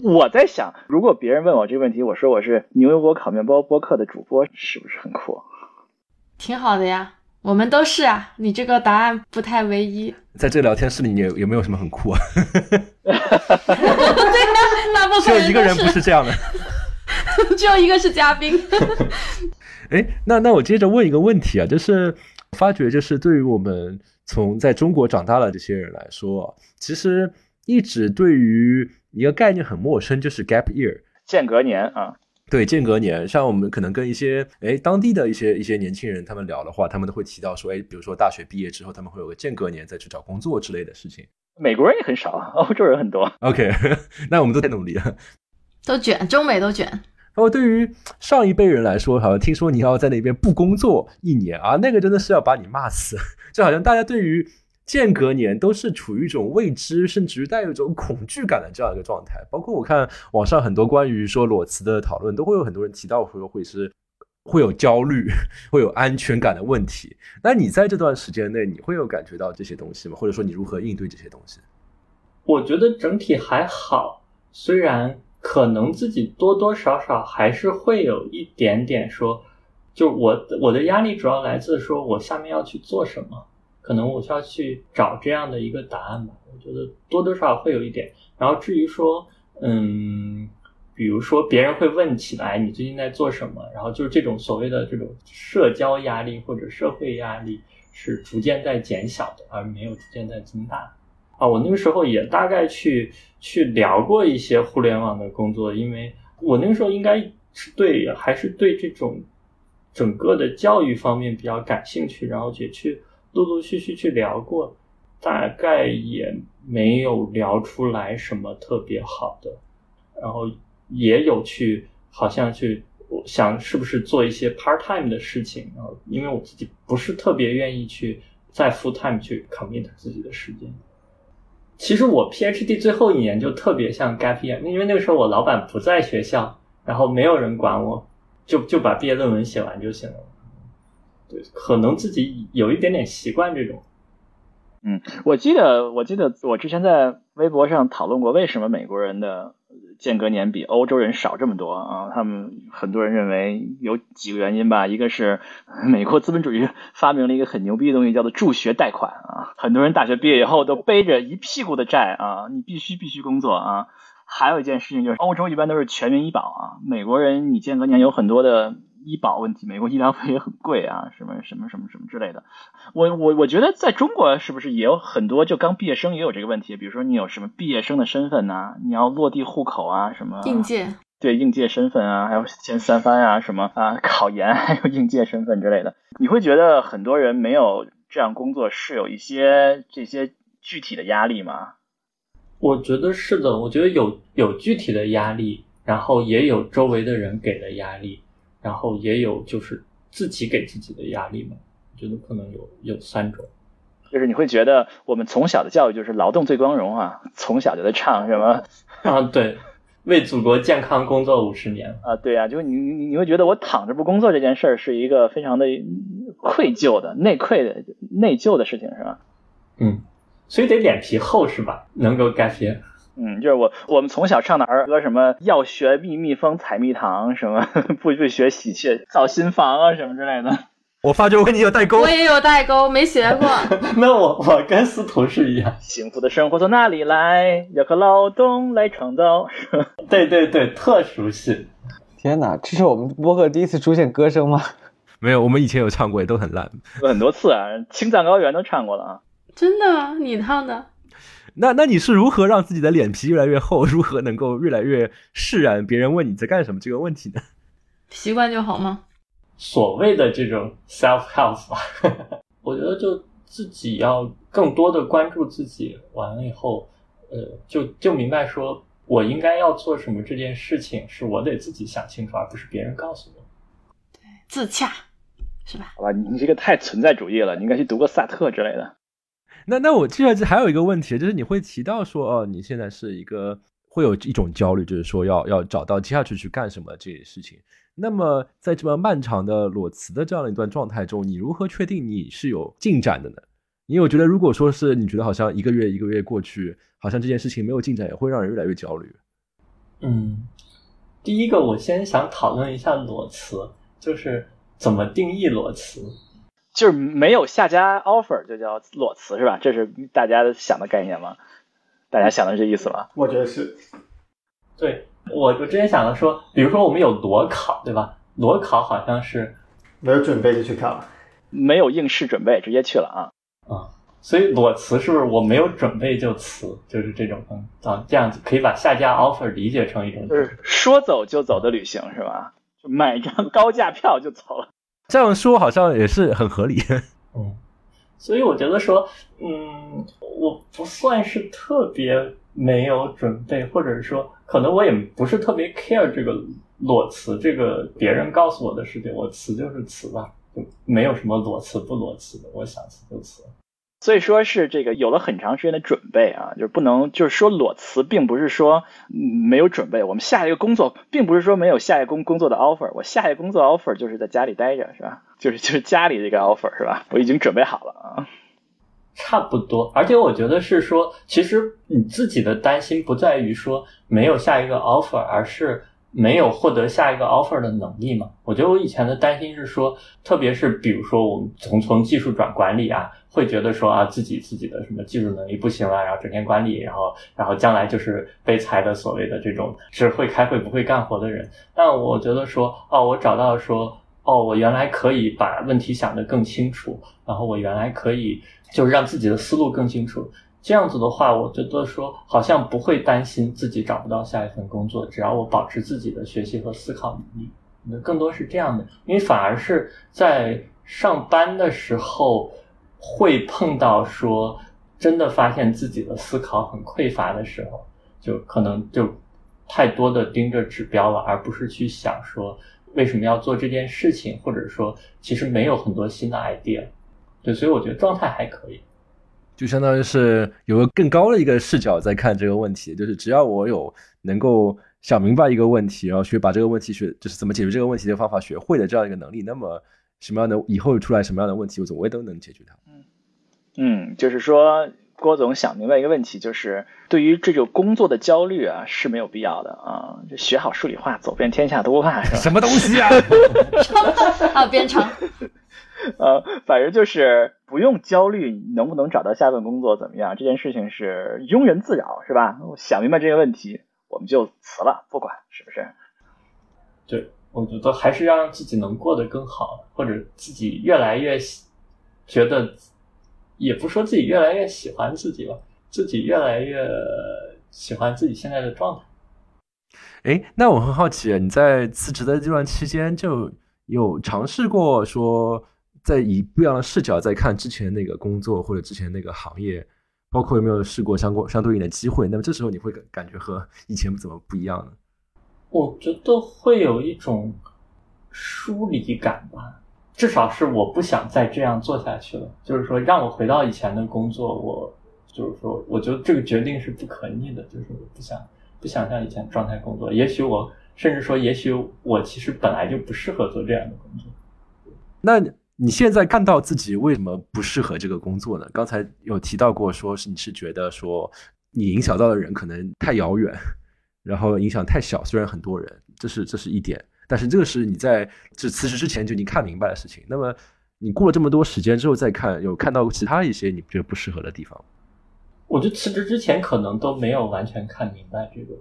我在想，如果别人问我这个问题，我说我是牛油果烤面包播客的主播，是不是很酷？挺好的呀，我们都是啊。你这个答案不太唯一。在这聊天室里，你有没有什么很酷啊？对呀，大部分只有一个人不是这样的。只有一个是嘉宾。哎，那那我接着问一个问题啊，就是发觉就是对于我们从在中国长大的这些人来说，其实一直对于一个概念很陌生，就是 gap year 间隔年啊。对，间隔年，像我们可能跟一些哎当地的一些一些年轻人他们聊的话，他们都会提到说，哎，比如说大学毕业之后，他们会有个间隔年再去找工作之类的事情。美国人也很少，欧洲人很多。OK，那我们都在努力了。都卷，中美都卷。然后对于上一辈人来说，好像听说你要在那边不工作一年啊，那个真的是要把你骂死。就好像大家对于间隔年都是处于一种未知，甚至于带有一种恐惧感的这样一个状态。包括我看网上很多关于说裸辞的讨论，都会有很多人提到说会是会有焦虑、会有安全感的问题。那你在这段时间内，你会有感觉到这些东西吗？或者说你如何应对这些东西？我觉得整体还好，虽然可能自己多多少少还是会有一点点说，就我我的压力主要来自说我下面要去做什么。可能我需要去找这样的一个答案吧，我觉得多多少少会有一点。然后至于说，嗯，比如说别人会问起来你最近在做什么，然后就是这种所谓的这种社交压力或者社会压力是逐渐在减小的，而没有逐渐在增大。啊，我那个时候也大概去去聊过一些互联网的工作，因为我那个时候应该是对还是对这种整个的教育方面比较感兴趣，然后也去。陆陆续续去聊过，大概也没有聊出来什么特别好的，然后也有去好像去我想是不是做一些 part time 的事情，然后因为我自己不是特别愿意去在 full time 去 commit 自己的时间。其实我 PhD 最后一年就特别像 gap year，因为那个时候我老板不在学校，然后没有人管我，就就把毕业论文写完就行了。对，可能自己有一点点习惯这种。嗯，我记得，我记得我之前在微博上讨论过，为什么美国人的间隔年比欧洲人少这么多啊？他们很多人认为有几个原因吧，一个是 美国资本主义发明了一个很牛逼的东西，叫做助学贷款啊，很多人大学毕业以后都背着一屁股的债啊，你必须必须工作啊。还有一件事情就是，欧洲一般都是全民医保啊，美国人你间隔年有很多的。医保问题，美国医疗费也很贵啊，什么什么什么什么之类的。我我我觉得在中国是不是也有很多就刚毕业生也有这个问题？比如说你有什么毕业生的身份呐，你要落地户口啊，什么应届对应届身份啊，还有前三番啊，什么啊考研 还有应届身份之类的。你会觉得很多人没有这样工作是有一些这些具体的压力吗？我觉得是的，我觉得有有具体的压力，然后也有周围的人给的压力。然后也有就是自己给自己的压力嘛，我觉得可能有有三种，就是你会觉得我们从小的教育就是劳动最光荣啊，从小就在唱什么 啊，对，为祖国健康工作五十年啊，对啊，就是你你你会觉得我躺着不工作这件事儿是一个非常的愧疚的内愧的内疚的事情是吧？嗯，所以得脸皮厚是吧？能够改变。嗯，就是我我们从小唱的儿歌，什么要学蜜蜜蜂采蜜糖，什么 不不学喜鹊造新房啊，什么之类的。我发觉我跟你有代沟，我也有代沟，没学过。那我我跟司徒是一样，幸福的生活从哪里来？要靠劳动来创造。对对对，特熟悉。天哪，这是我们播客第一次出现歌声吗？没有，我们以前有唱过，也都很烂，很多次啊，《青藏高原》都唱过了啊。真的？你唱的？那那你是如何让自己的脸皮越来越厚，如何能够越来越释然？别人问你在干什么这个问题呢？习惯就好吗？所谓的这种 self health 吧，我觉得就自己要更多的关注自己，完了以后，呃，就就明白说我应该要做什么这件事情，是我得自己想清楚，而不是别人告诉我。对，自洽，是吧？好吧，你这个太存在主义了，你应该去读个萨特之类的。那那我接下来还有一个问题，就是你会提到说，哦，你现在是一个会有一种焦虑，就是说要要找到接下去去干什么这些事情。那么在这么漫长的裸辞的这样的一段状态中，你如何确定你是有进展的呢？因为我觉得，如果说是你觉得好像一个月一个月过去，好像这件事情没有进展，也会让人越来越焦虑。嗯，第一个我先想讨论一下裸辞，就是怎么定义裸辞。就是没有下家 offer 就叫裸辞是吧？这是大家想的概念吗？大家想的这意思吗？我觉得是。对我我之前想的说，比如说我们有裸考对吧？裸考好像是没有准备就去考，没有应试准备直接去了啊啊！所以裸辞是不是我没有准备就辞？就是这种嗯啊这样子可以把下家 offer 理解成一种就是说走就走的旅行是吧？就买张高价票就走了。这样说好像也是很合理，嗯，所以我觉得说，嗯，我不算是特别没有准备，或者是说，可能我也不是特别 care 这个裸辞，这个别人告诉我的事情，我辞就是辞吧，就没有什么裸辞不裸辞的，我想辞就辞。所以说是这个有了很长时间的准备啊，就是不能就是说裸辞，并不是说没有准备。我们下一个工作，并不是说没有下一工工作的 offer，我下一个工作 offer 就是在家里待着，是吧？就是就是家里这个 offer 是吧？我已经准备好了啊。差不多，而且我觉得是说，其实你自己的担心不在于说没有下一个 offer，而是。没有获得下一个 offer 的能力嘛？我觉得我以前的担心是说，特别是比如说我们从从技术转管理啊，会觉得说啊自己自己的什么技术能力不行了，然后整天管理，然后然后将来就是被裁的所谓的这种只会开会不会干活的人。但我觉得说，哦，我找到说，哦，我原来可以把问题想得更清楚，然后我原来可以就是让自己的思路更清楚。这样子的话，我觉得说好像不会担心自己找不到下一份工作，只要我保持自己的学习和思考能力，那更多是这样的。因为反而是在上班的时候会碰到说真的发现自己的思考很匮乏的时候，就可能就太多的盯着指标了，而不是去想说为什么要做这件事情，或者说其实没有很多新的 idea。对，所以我觉得状态还可以。就相当于是有个更高的一个视角在看这个问题，就是只要我有能够想明白一个问题，然后去把这个问题学，就是怎么解决这个问题的方法学会的这样一个能力，那么什么样的以后出来什么样的问题，我总归都能解决它。嗯嗯，就是说郭总想明白一个问题，就是对于这种工作的焦虑啊是没有必要的啊，就学好数理化，走遍天下都不怕，是吧？什么东西啊？啊，编程。呃，反正就是不用焦虑能不能找到下份工作怎么样，这件事情是庸人自扰，是吧？想明白这个问题，我们就辞了，不管是不是。对，我觉得还是要让自己能过得更好，或者自己越来越觉得，也不说自己越来越喜欢自己吧，自己越来越喜欢自己现在的状态。哎，那我很好奇，你在辞职的这段期间就有尝试过说？在以不一样的视角在看之前那个工作或者之前那个行业，包括有没有试过相过相对应的机会？那么这时候你会感感觉和以前怎么不一样呢？我觉得会有一种疏离感吧，至少是我不想再这样做下去了。就是说，让我回到以前的工作，我就是说，我觉得这个决定是不可逆的。就是我不想不想像以前状态工作。也许我甚至说，也许我其实本来就不适合做这样的工作。那。你现在看到自己为什么不适合这个工作呢？刚才有提到过，说是你是觉得说你影响到的人可能太遥远，然后影响太小，虽然很多人，这是这是一点，但是这个是你在这辞职之前就已经看明白的事情。那么你过了这么多时间之后再看，有看到过其他一些你觉得不适合的地方？我觉得辞职之前可能都没有完全看明白这个，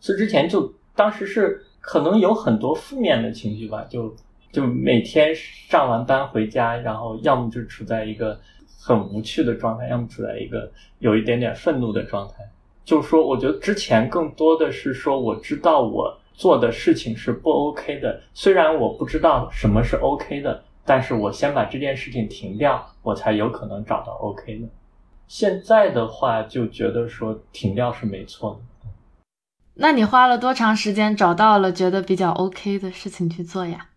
辞职前就当时是可能有很多负面的情绪吧，就。就每天上完班回家，然后要么就处在一个很无趣的状态，要么处在一个有一点点愤怒的状态。就是说，我觉得之前更多的是说，我知道我做的事情是不 OK 的，虽然我不知道什么是 OK 的，但是我先把这件事情停掉，我才有可能找到 OK 的。现在的话，就觉得说停掉是没错的。那你花了多长时间找到了觉得比较 OK 的事情去做呀？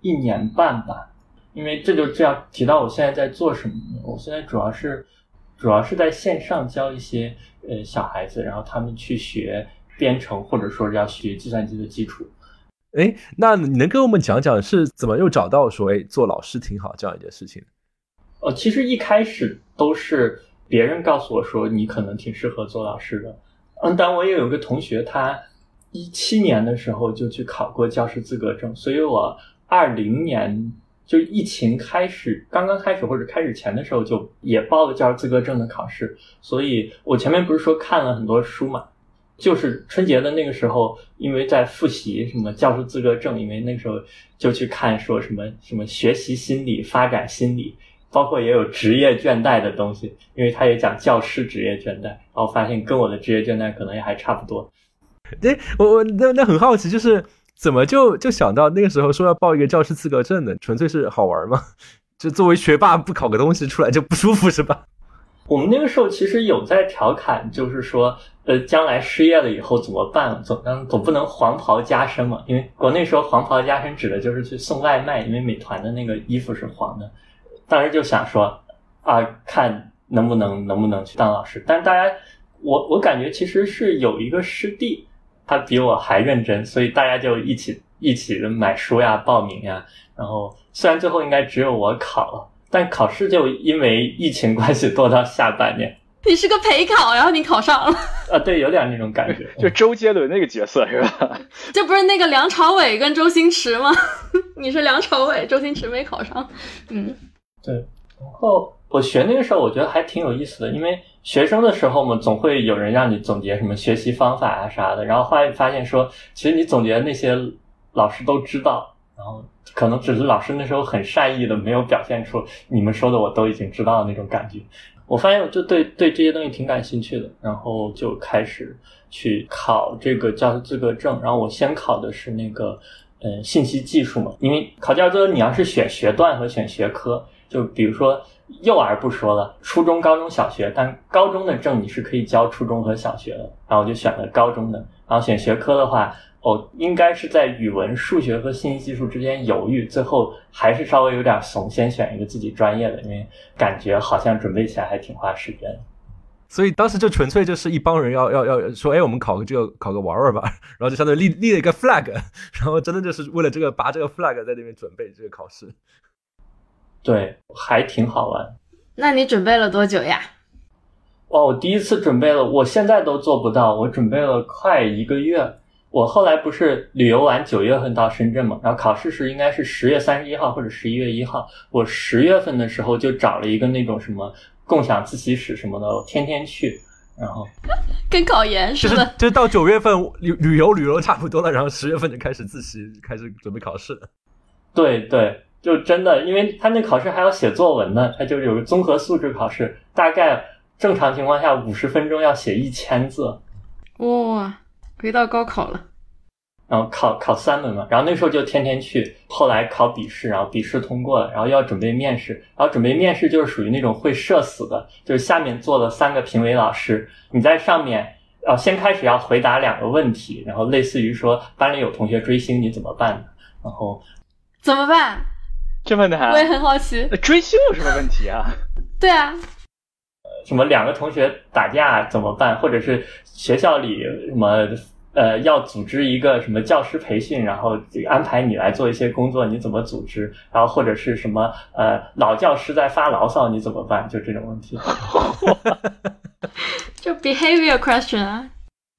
一年半吧，因为这就这样提到我现在在做什么。我现在主要是主要是在线上教一些呃小孩子，然后他们去学编程，或者说要学计算机的基础。哎，那你能跟我们讲讲是怎么又找到说哎做老师挺好这样一件事情？哦，其实一开始都是别人告诉我说你可能挺适合做老师的。嗯，但我也有个同学，他一七年的时候就去考过教师资格证，所以我。二零年就疫情开始，刚刚开始或者开始前的时候，就也报了教师资格证的考试。所以我前面不是说看了很多书嘛，就是春节的那个时候，因为在复习什么教师资格证，因为那个时候就去看说什么什么学习心理、发展心理，包括也有职业倦怠的东西，因为他也讲教师职业倦怠，然后发现跟我的职业倦怠可能也还差不多。对我我那那很好奇，就是。怎么就就想到那个时候说要报一个教师资格证呢？纯粹是好玩吗？就作为学霸不考个东西出来就不舒服是吧？我们那个时候其实有在调侃，就是说，呃，将来失业了以后怎么办？总总不能黄袍加身嘛？因为国内说黄袍加身指的就是去送外卖，因为美团的那个衣服是黄的。当时就想说，啊，看能不能能不能去当老师。但大家，我我感觉其实是有一个师弟，他比我还认真，所以大家就一起一起买书呀、报名呀。然后虽然最后应该只有我考了，但考试就因为疫情关系拖到下半年。你是个陪考，然后你考上了，啊，对，有点那种感觉。就周杰伦那个角色是吧？这不是那个梁朝伟跟周星驰吗？你是梁朝伟，周星驰没考上。嗯，对。然后我学那个时候，我觉得还挺有意思的，因为学生的时候嘛，总会有人让你总结什么学习方法啊啥的。然后后来发现说，其实你总结的那些老师都知道，然后可能只是老师那时候很善意的，没有表现出你们说的我都已经知道的那种感觉。我发现我就对对这些东西挺感兴趣的，然后就开始去考这个教师资格证。然后我先考的是那个嗯信息技术嘛，因为考教师资你要是选学段和选学科，就比如说幼儿不说了，初中、高中小学，但高中的证你是可以教初中和小学的，然后我就选了高中的。然后选学科的话。我应该是在语文、数学和信息技术之间犹豫，最后还是稍微有点怂，先选一个自己专业的，因为感觉好像准备起来还挺花时间。所以当时就纯粹就是一帮人要要要说，哎，我们考个这个考个玩玩吧，然后就相当于立立了一个 flag，然后真的就是为了这个拔这个 flag 在那边准备这个考试。对，还挺好玩。那你准备了多久呀？哦，我第一次准备了，我现在都做不到，我准备了快一个月。我后来不是旅游完九月份到深圳嘛，然后考试是应该是十月三十一号或者十一月一号。我十月份的时候就找了一个那种什么共享自习室什么的，天天去，然后 跟考研似的。就是到九月份旅旅游旅游差不多了，然后十月份就开始自习，开始准备考试。对对，就真的，因为他那考试还要写作文呢，他就是有个综合素质考试，大概正常情况下五十分钟要写一千字。哇。回到高考了，然后考考三门嘛，然后那时候就天天去，后来考笔试，然后笔试通过了，然后要准备面试，然后准备面试就是属于那种会社死的，就是下面坐了三个评委老师，你在上面，呃，先开始要回答两个问题，然后类似于说班里有同学追星你怎么办？然后怎么办？这么难？我也很好奇，追星有什么问题啊？对啊。什么两个同学打架怎么办？或者是学校里什么呃要组织一个什么教师培训，然后安排你来做一些工作，你怎么组织？然后或者是什么呃老教师在发牢骚，你怎么办？就这种问题。就 behavior question 啊。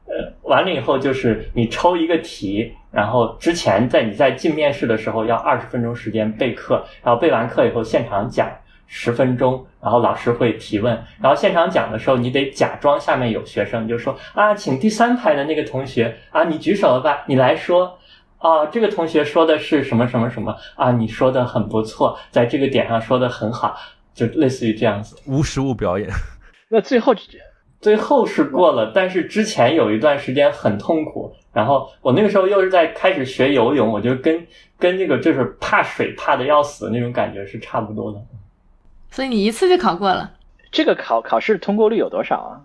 呃，完了以后就是你抽一个题，然后之前在你在进面试的时候要二十分钟时间备课，然后备完课以后现场讲。十分钟，然后老师会提问，然后现场讲的时候，你得假装下面有学生，你就说啊，请第三排的那个同学啊，你举手了吧？你来说啊，这个同学说的是什么什么什么啊？你说的很不错，在这个点上说的很好，就类似于这样子，无实物表演。那最后最后是过了，但是之前有一段时间很痛苦，然后我那个时候又是在开始学游泳，我就跟跟那个就是怕水怕的要死那种感觉是差不多的。所以你一次就考过了，这个考考试通过率有多少啊？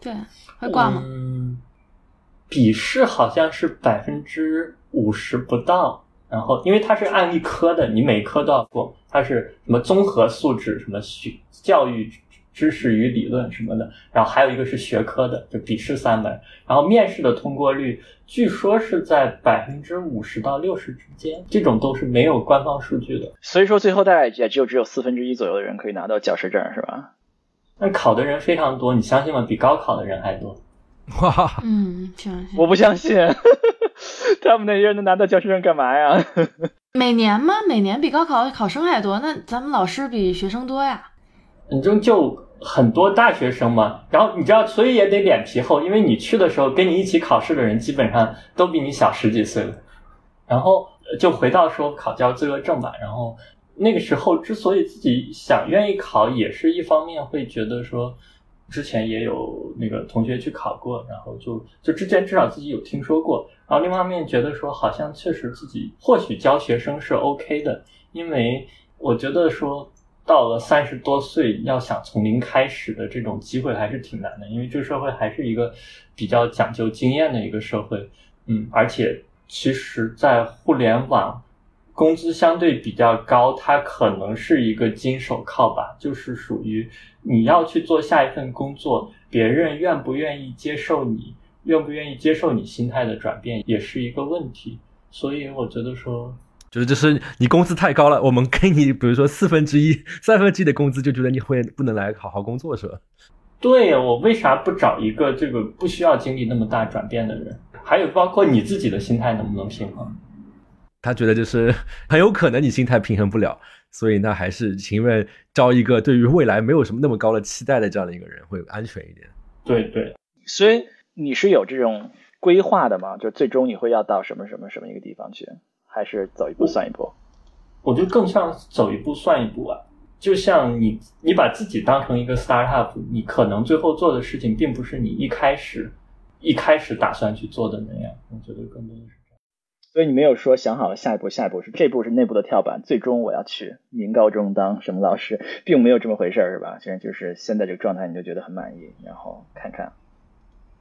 对，会挂吗？嗯，笔试好像是百分之五十不到，然后因为它是按一科的，你每科都要过，它是什么综合素质，什么学教育。知识与理论什么的，然后还有一个是学科的，就笔试三门，然后面试的通过率据说是在百分之五十到六十之间，这种都是没有官方数据的。所以说最后大概也就只有四分之一左右的人可以拿到教师证，是吧？那考的人非常多，你相信吗？比高考的人还多。哇，嗯，相信。我不相信，他们那些人能拿到教师证干嘛呀？每年吗？每年比高考考生还多？那咱们老师比学生多呀？你就就。很多大学生嘛，然后你知道，所以也得脸皮厚，因为你去的时候跟你一起考试的人基本上都比你小十几岁了。然后就回到说考教资格证吧。然后那个时候之所以自己想愿意考，也是一方面会觉得说，之前也有那个同学去考过，然后就就之前至少自己有听说过。然后另一方面觉得说，好像确实自己或许教学生是 OK 的，因为我觉得说。到了三十多岁，要想从零开始的这种机会还是挺难的，因为这个社会还是一个比较讲究经验的一个社会，嗯，而且其实，在互联网工资相对比较高，它可能是一个金手铐吧，就是属于你要去做下一份工作，别人愿不愿意接受你，愿不愿意接受你心态的转变，也是一个问题。所以我觉得说，就是就是你工资太高了，我们给你比如说四分之一、三分之一的工资，就觉得你会不能来好好工作是吧？对我为啥不找一个这个不需要经历那么大转变的人？还有包括你自己的心态能不能平衡？他觉得就是很有可能你心态平衡不了，所以那还是情愿招一个对于未来没有什么那么高的期待的这样的一个人会安全一点。对对，所以你是有这种规划的吗？就最终你会要到什么什么什么一个地方去，还是走一步算一步？我觉得更像走一步算一步啊。就像你你把自己当成一个 startup，你可能最后做的事情并不是你一开始一开始打算去做的那样。我觉得更多的是这样。所以你没有说想好了下一步，下一步是这步是内部的跳板，最终我要去民高中当什么老师，并没有这么回事儿，是吧？现在就是现在这个状态，你就觉得很满意，然后看看。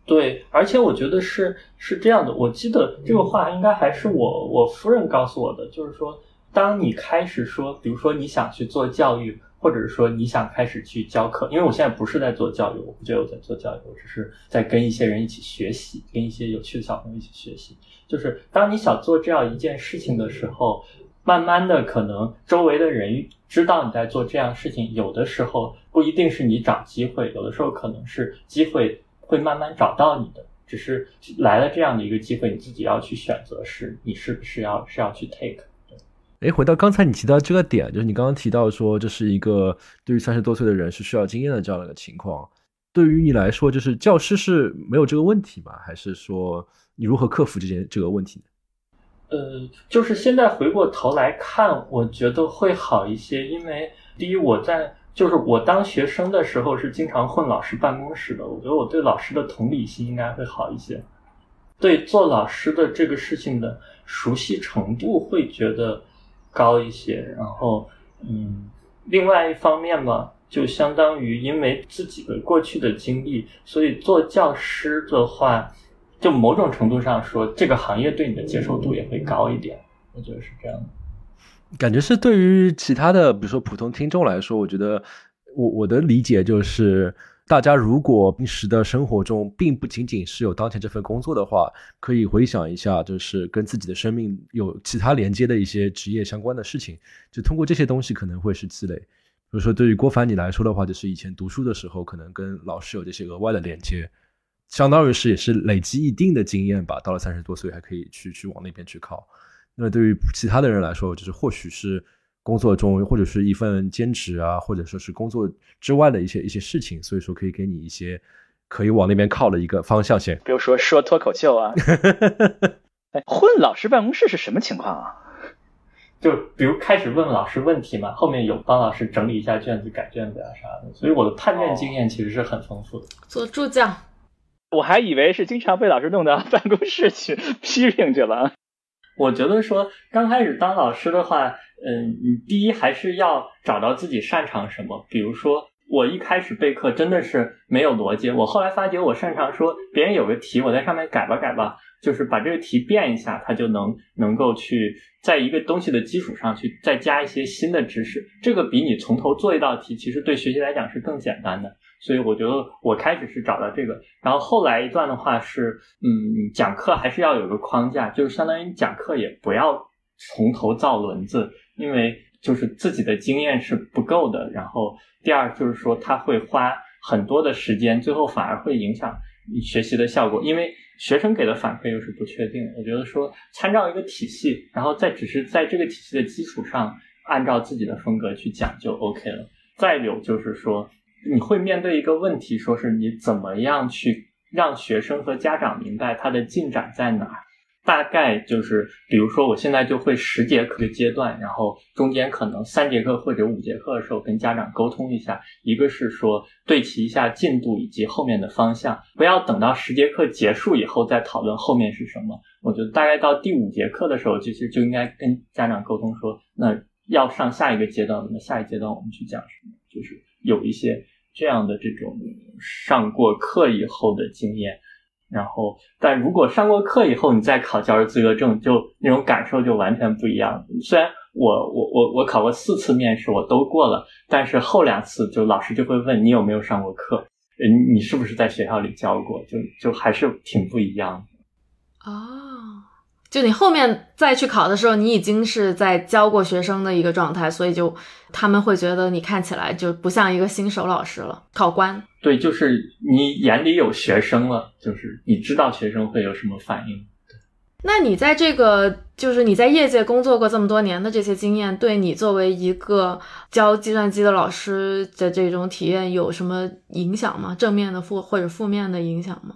对，而且我觉得是是这样的，我记得这个话应该还是我我夫人告诉我的，就是说，当你开始说，比如说你想去做教育。或者是说你想开始去教课，因为我现在不是在做教育，我不觉得我在做教育，我只是在跟一些人一起学习，跟一些有趣的小朋友一起学习。就是当你想做这样一件事情的时候，慢慢的可能周围的人知道你在做这样事情，有的时候不一定是你找机会，有的时候可能是机会会慢慢找到你的，只是来了这样的一个机会，你自己要去选择，是你是不是要是要去 take。哎，回到刚才你提到这个点，就是你刚刚提到说这是一个对于三十多岁的人是需要经验的这样的一个情况。对于你来说，就是教师是没有这个问题吗？还是说你如何克服这件这个问题呢？呃，就是现在回过头来看，我觉得会好一些。因为第一，我在就是我当学生的时候是经常混老师办公室的，我觉得我对老师的同理心应该会好一些，对做老师的这个事情的熟悉程度会觉得。高一些，然后，嗯，另外一方面嘛，就相当于因为自己的过去的经历，所以做教师的话，就某种程度上说，这个行业对你的接受度也会高一点。我觉得是这样的。感觉是对于其他的，比如说普通听众来说，我觉得我我的理解就是。大家如果平时的生活中并不仅仅是有当前这份工作的话，可以回想一下，就是跟自己的生命有其他连接的一些职业相关的事情，就通过这些东西可能会是积累。比如说，对于郭凡你来说的话，就是以前读书的时候，可能跟老师有这些额外的连接，相当于是也是累积一定的经验吧。到了三十多岁，还可以去去往那边去靠。那对于其他的人来说，就是或许是。工作中或者是一份兼职啊，或者说是工作之外的一些一些事情，所以说可以给你一些可以往那边靠的一个方向性。比如说说脱口秀啊，哎混老师办公室是什么情况啊？就比如开始问老师问题嘛，后面有帮老师整理一下卷子、改卷子啊啥的，所以我的判卷经验其实是很丰富的。做助教，我还以为是经常被老师弄到办公室去 批评去了。我觉得说刚开始当老师的话，嗯，你第一还是要找到自己擅长什么。比如说，我一开始备课真的是没有逻辑，我后来发觉我擅长说别人有个题，我在上面改吧改吧，就是把这个题变一下，它就能能够去在一个东西的基础上去再加一些新的知识。这个比你从头做一道题，其实对学习来讲是更简单的。所以我觉得我开始是找到这个，然后后来一段的话是，嗯，讲课还是要有个框架，就是相当于讲课也不要从头造轮子，因为就是自己的经验是不够的。然后第二就是说他会花很多的时间，最后反而会影响你学习的效果，因为学生给的反馈又是不确定。我觉得说参照一个体系，然后再只是在这个体系的基础上，按照自己的风格去讲就 OK 了。再有就是说。你会面对一个问题，说是你怎么样去让学生和家长明白他的进展在哪儿？大概就是，比如说我现在就会十节课的阶段，然后中间可能三节课或者五节课的时候跟家长沟通一下，一个是说对齐一下进度以及后面的方向，不要等到十节课结束以后再讨论后面是什么。我觉得大概到第五节课的时候，其实就应该跟家长沟通说，那要上下一个阶段，那下一阶段我们去讲什么？就是有一些。这样的这种上过课以后的经验，然后，但如果上过课以后，你再考教师资格证，就那种感受就完全不一样。虽然我我我我考过四次面试，我都过了，但是后两次就老师就会问你有没有上过课，你你是不是在学校里教过，就就还是挺不一样的。哦，就你后面再去考的时候，你已经是在教过学生的一个状态，所以就他们会觉得你看起来就不像一个新手老师了，考官。对，就是你眼里有学生了，就是你知道学生会有什么反应。那你在这个，就是你在业界工作过这么多年的这些经验，对你作为一个教计算机的老师的这种体验有什么影响吗？正面的负或者负面的影响吗？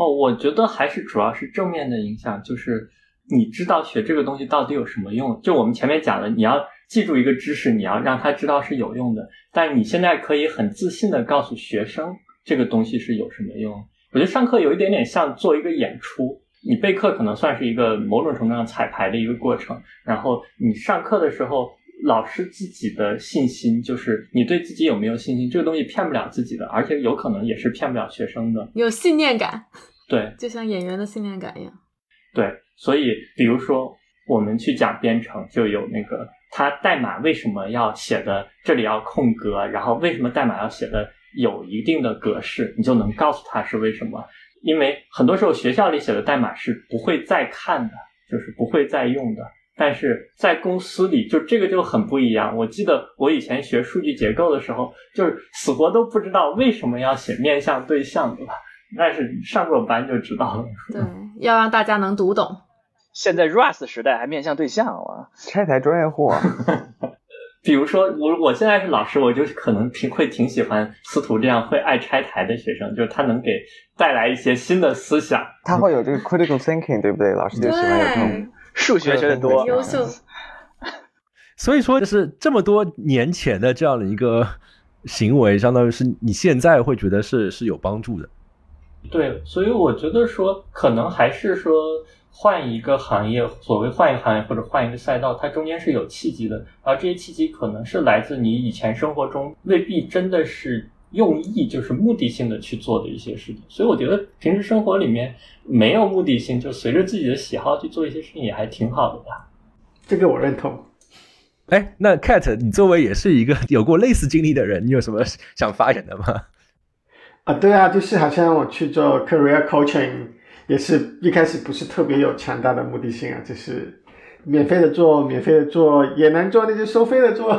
哦，我觉得还是主要是正面的影响，就是你知道学这个东西到底有什么用。就我们前面讲的，你要。记住一个知识，你要让他知道是有用的。但你现在可以很自信的告诉学生，这个东西是有什么用。我觉得上课有一点点像做一个演出，你备课可能算是一个某种程度上彩排的一个过程。然后你上课的时候，老师自己的信心，就是你对自己有没有信心，这个东西骗不了自己的，而且有可能也是骗不了学生的。有信念感，对，就像演员的信念感一样。对，所以比如说我们去讲编程，就有那个。它代码为什么要写的这里要空格？然后为什么代码要写的有一定的格式？你就能告诉他是为什么？因为很多时候学校里写的代码是不会再看的，就是不会再用的。但是在公司里，就这个就很不一样。我记得我以前学数据结构的时候，就是死活都不知道为什么要写面向对象，对吧？但是上过班就知道了。对，要让大家能读懂。现在 Rust 时代还面向对象啊，拆台专业户。比如说我我现在是老师，我就可能挺会挺喜欢司徒这样会爱拆台的学生，就是他能给带来一些新的思想。他会有这个 critical thinking，对不对？老师就喜欢有这种数学学的多，优秀。所以说，就是这么多年前的这样的一个行为，相当于是你现在会觉得是是有帮助的。对，所以我觉得说，可能还是说。换一个行业，所谓换一个行业或者换一个赛道，它中间是有契机的，而这些契机可能是来自你以前生活中未必真的是用意，就是目的性的去做的一些事情。所以我觉得平时生活里面没有目的性，就随着自己的喜好去做一些事情，也还挺好的吧。这个我认同。哎，那 Cat，你作为也是一个有过类似经历的人，你有什么想发言的吗？啊，对啊，就是好像我去做 career coaching。也是一开始不是特别有强大的目的性啊，就是免费的做，免费的做也能做，那就收费的做。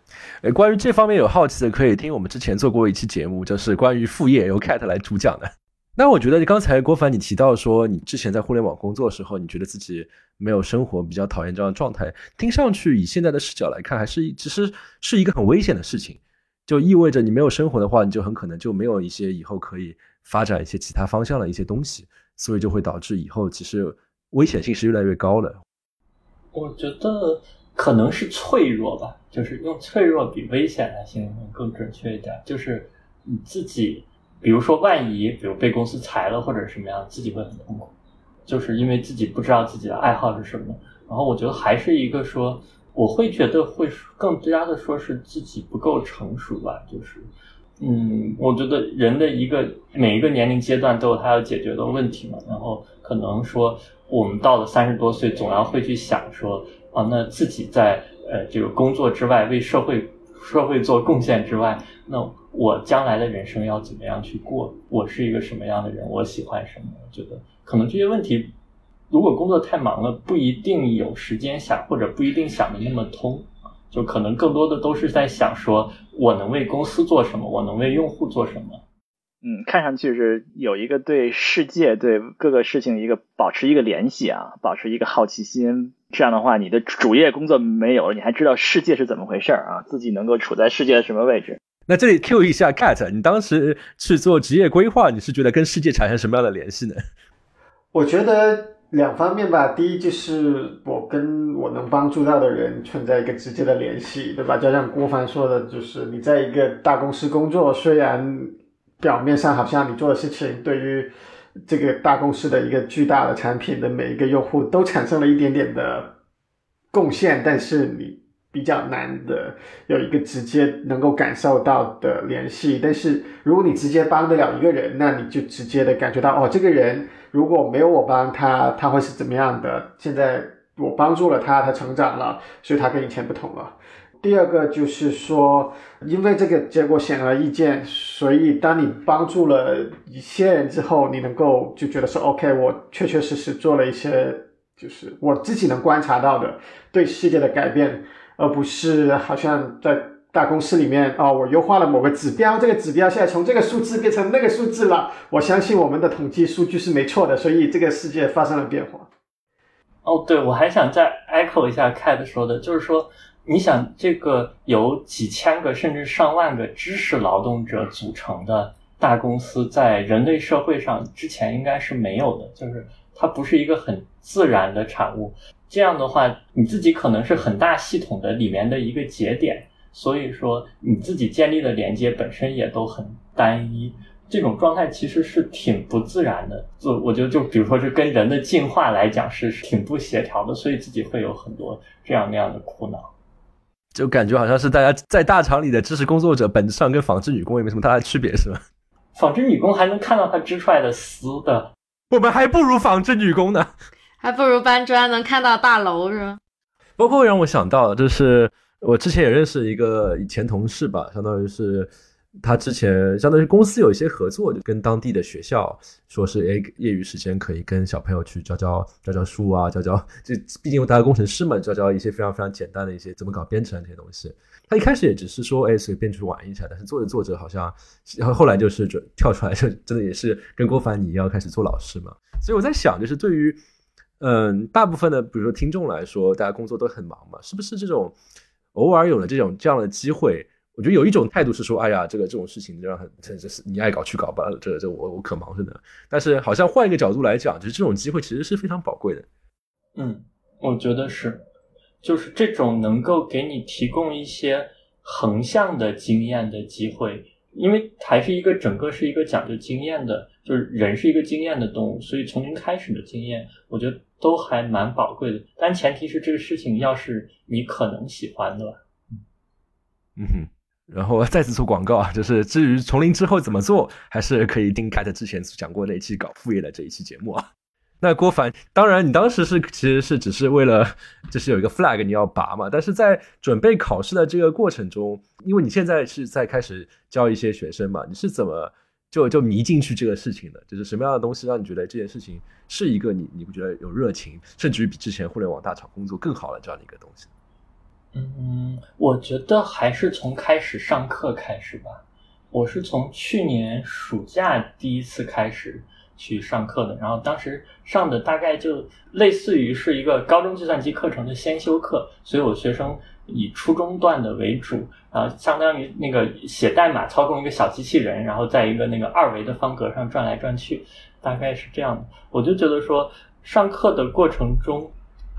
呃，关于这方面有好奇的，可以听我们之前做过一期节目，就是关于副业由 Cat 来主讲的。那我觉得刚才郭凡你提到说，你之前在互联网工作的时候，你觉得自己没有生活，比较讨厌这样的状态，听上去以现在的视角来看，还是其实是一个很危险的事情，就意味着你没有生活的话，你就很可能就没有一些以后可以发展一些其他方向的一些东西。所以就会导致以后其实危险性是越来越高的。我觉得可能是脆弱吧，就是用脆弱比危险来形容更准确一点。就是你自己，比如说万一，比如被公司裁了或者什么样，自己会很痛苦，就是因为自己不知道自己的爱好是什么。然后我觉得还是一个说，我会觉得会更加的说是自己不够成熟吧，就是。嗯，我觉得人的一个每一个年龄阶段都有他要解决的问题嘛。然后可能说，我们到了三十多岁，总要会去想说，啊，那自己在呃这个工作之外，为社会社会做贡献之外，那我将来的人生要怎么样去过？我是一个什么样的人？我喜欢什么？我觉得可能这些问题，如果工作太忙了，不一定有时间想，或者不一定想的那么通。就可能更多的都是在想说，我能为公司做什么，我能为用户做什么。嗯，看上去是有一个对世界、对各个事情一个保持一个联系啊，保持一个好奇心。这样的话，你的主业工作没有了，你还知道世界是怎么回事啊，自己能够处在世界的什么位置。那这里 Q 一下 Cat，你当时去做职业规划，你是觉得跟世界产生什么样的联系呢？我觉得。两方面吧，第一就是我跟我能帮助到的人存在一个直接的联系，对吧？就像郭凡说的，就是你在一个大公司工作，虽然表面上好像你做的事情对于这个大公司的一个巨大的产品的每一个用户都产生了一点点的贡献，但是你比较难的有一个直接能够感受到的联系。但是如果你直接帮得了一个人，那你就直接的感觉到哦，这个人如果没有我帮他，他会是怎么样的？现在我帮助了他，他成长了，所以他跟以前不同了。第二个就是说，因为这个结果显而易见，所以当你帮助了一些人之后，你能够就觉得说，OK，我确确实实做了一些，就是我自己能观察到的对世界的改变，而不是好像在大公司里面哦，我优化了某个指标，这个指标现在从这个数字变成那个数字了，我相信我们的统计数据是没错的，所以这个世界发生了变化。哦，对，我还想再 echo 一下 Cat 说的，就是说。你想，这个由几千个甚至上万个知识劳动者组成的大公司，在人类社会上之前应该是没有的，就是它不是一个很自然的产物。这样的话，你自己可能是很大系统的里面的一个节点，所以说你自己建立的连接本身也都很单一。这种状态其实是挺不自然的，就我觉得，就比如说是跟人的进化来讲是挺不协调的，所以自己会有很多这样那样的苦恼。就感觉好像是大家在大厂里的知识工作者，本质上跟纺织女工也没什么太大区别，是吧？纺织女工还能看到她织出来的丝的，我们还不如纺织女工呢，还不如搬砖能看到大楼，是吧？包括让我想到，就是我之前也认识一个以前同事吧，相当于是。他之前相当于公司有一些合作，就跟当地的学校说是，哎，业余时间可以跟小朋友去教教教教书啊，教教，就毕竟大家工程师嘛，教教一些非常非常简单的一些怎么搞编程这些东西。他一开始也只是说，哎，随便去玩一下，但是做着做着好像，然后后来就是就跳出来，就真的也是跟郭凡你一样开始做老师嘛。所以我在想，就是对于嗯大部分的比如说听众来说，大家工作都很忙嘛，是不是这种偶尔有了这种这样的机会？我觉得有一种态度是说，哎呀，这个这种事情就让很，这这是你爱搞去搞吧，这这我我可忙着呢。但是好像换一个角度来讲，就是这种机会其实是非常宝贵的。嗯，我觉得是，就是这种能够给你提供一些横向的经验的机会，因为还是一个整个是一个讲究经验的，就是人是一个经验的动物，所以从零开始的经验，我觉得都还蛮宝贵的。但前提是这个事情要是你可能喜欢的。嗯哼。然后再次做广告啊，就是至于从零之后怎么做，还是可以听凯特之前讲过那期搞副业的这一期节目啊。那郭凡，当然你当时是其实是只是为了就是有一个 flag 你要拔嘛，但是在准备考试的这个过程中，因为你现在是在开始教一些学生嘛，你是怎么就就迷进去这个事情的？就是什么样的东西让你觉得这件事情是一个你你不觉得有热情，甚至于比之前互联网大厂工作更好的这样的一个东西？嗯，我觉得还是从开始上课开始吧。我是从去年暑假第一次开始去上课的，然后当时上的大概就类似于是一个高中计算机课程的先修课，所以我学生以初中段的为主，啊，相当于那个写代码操控一个小机器人，然后在一个那个二维的方格上转来转去，大概是这样的。我就觉得说，上课的过程中。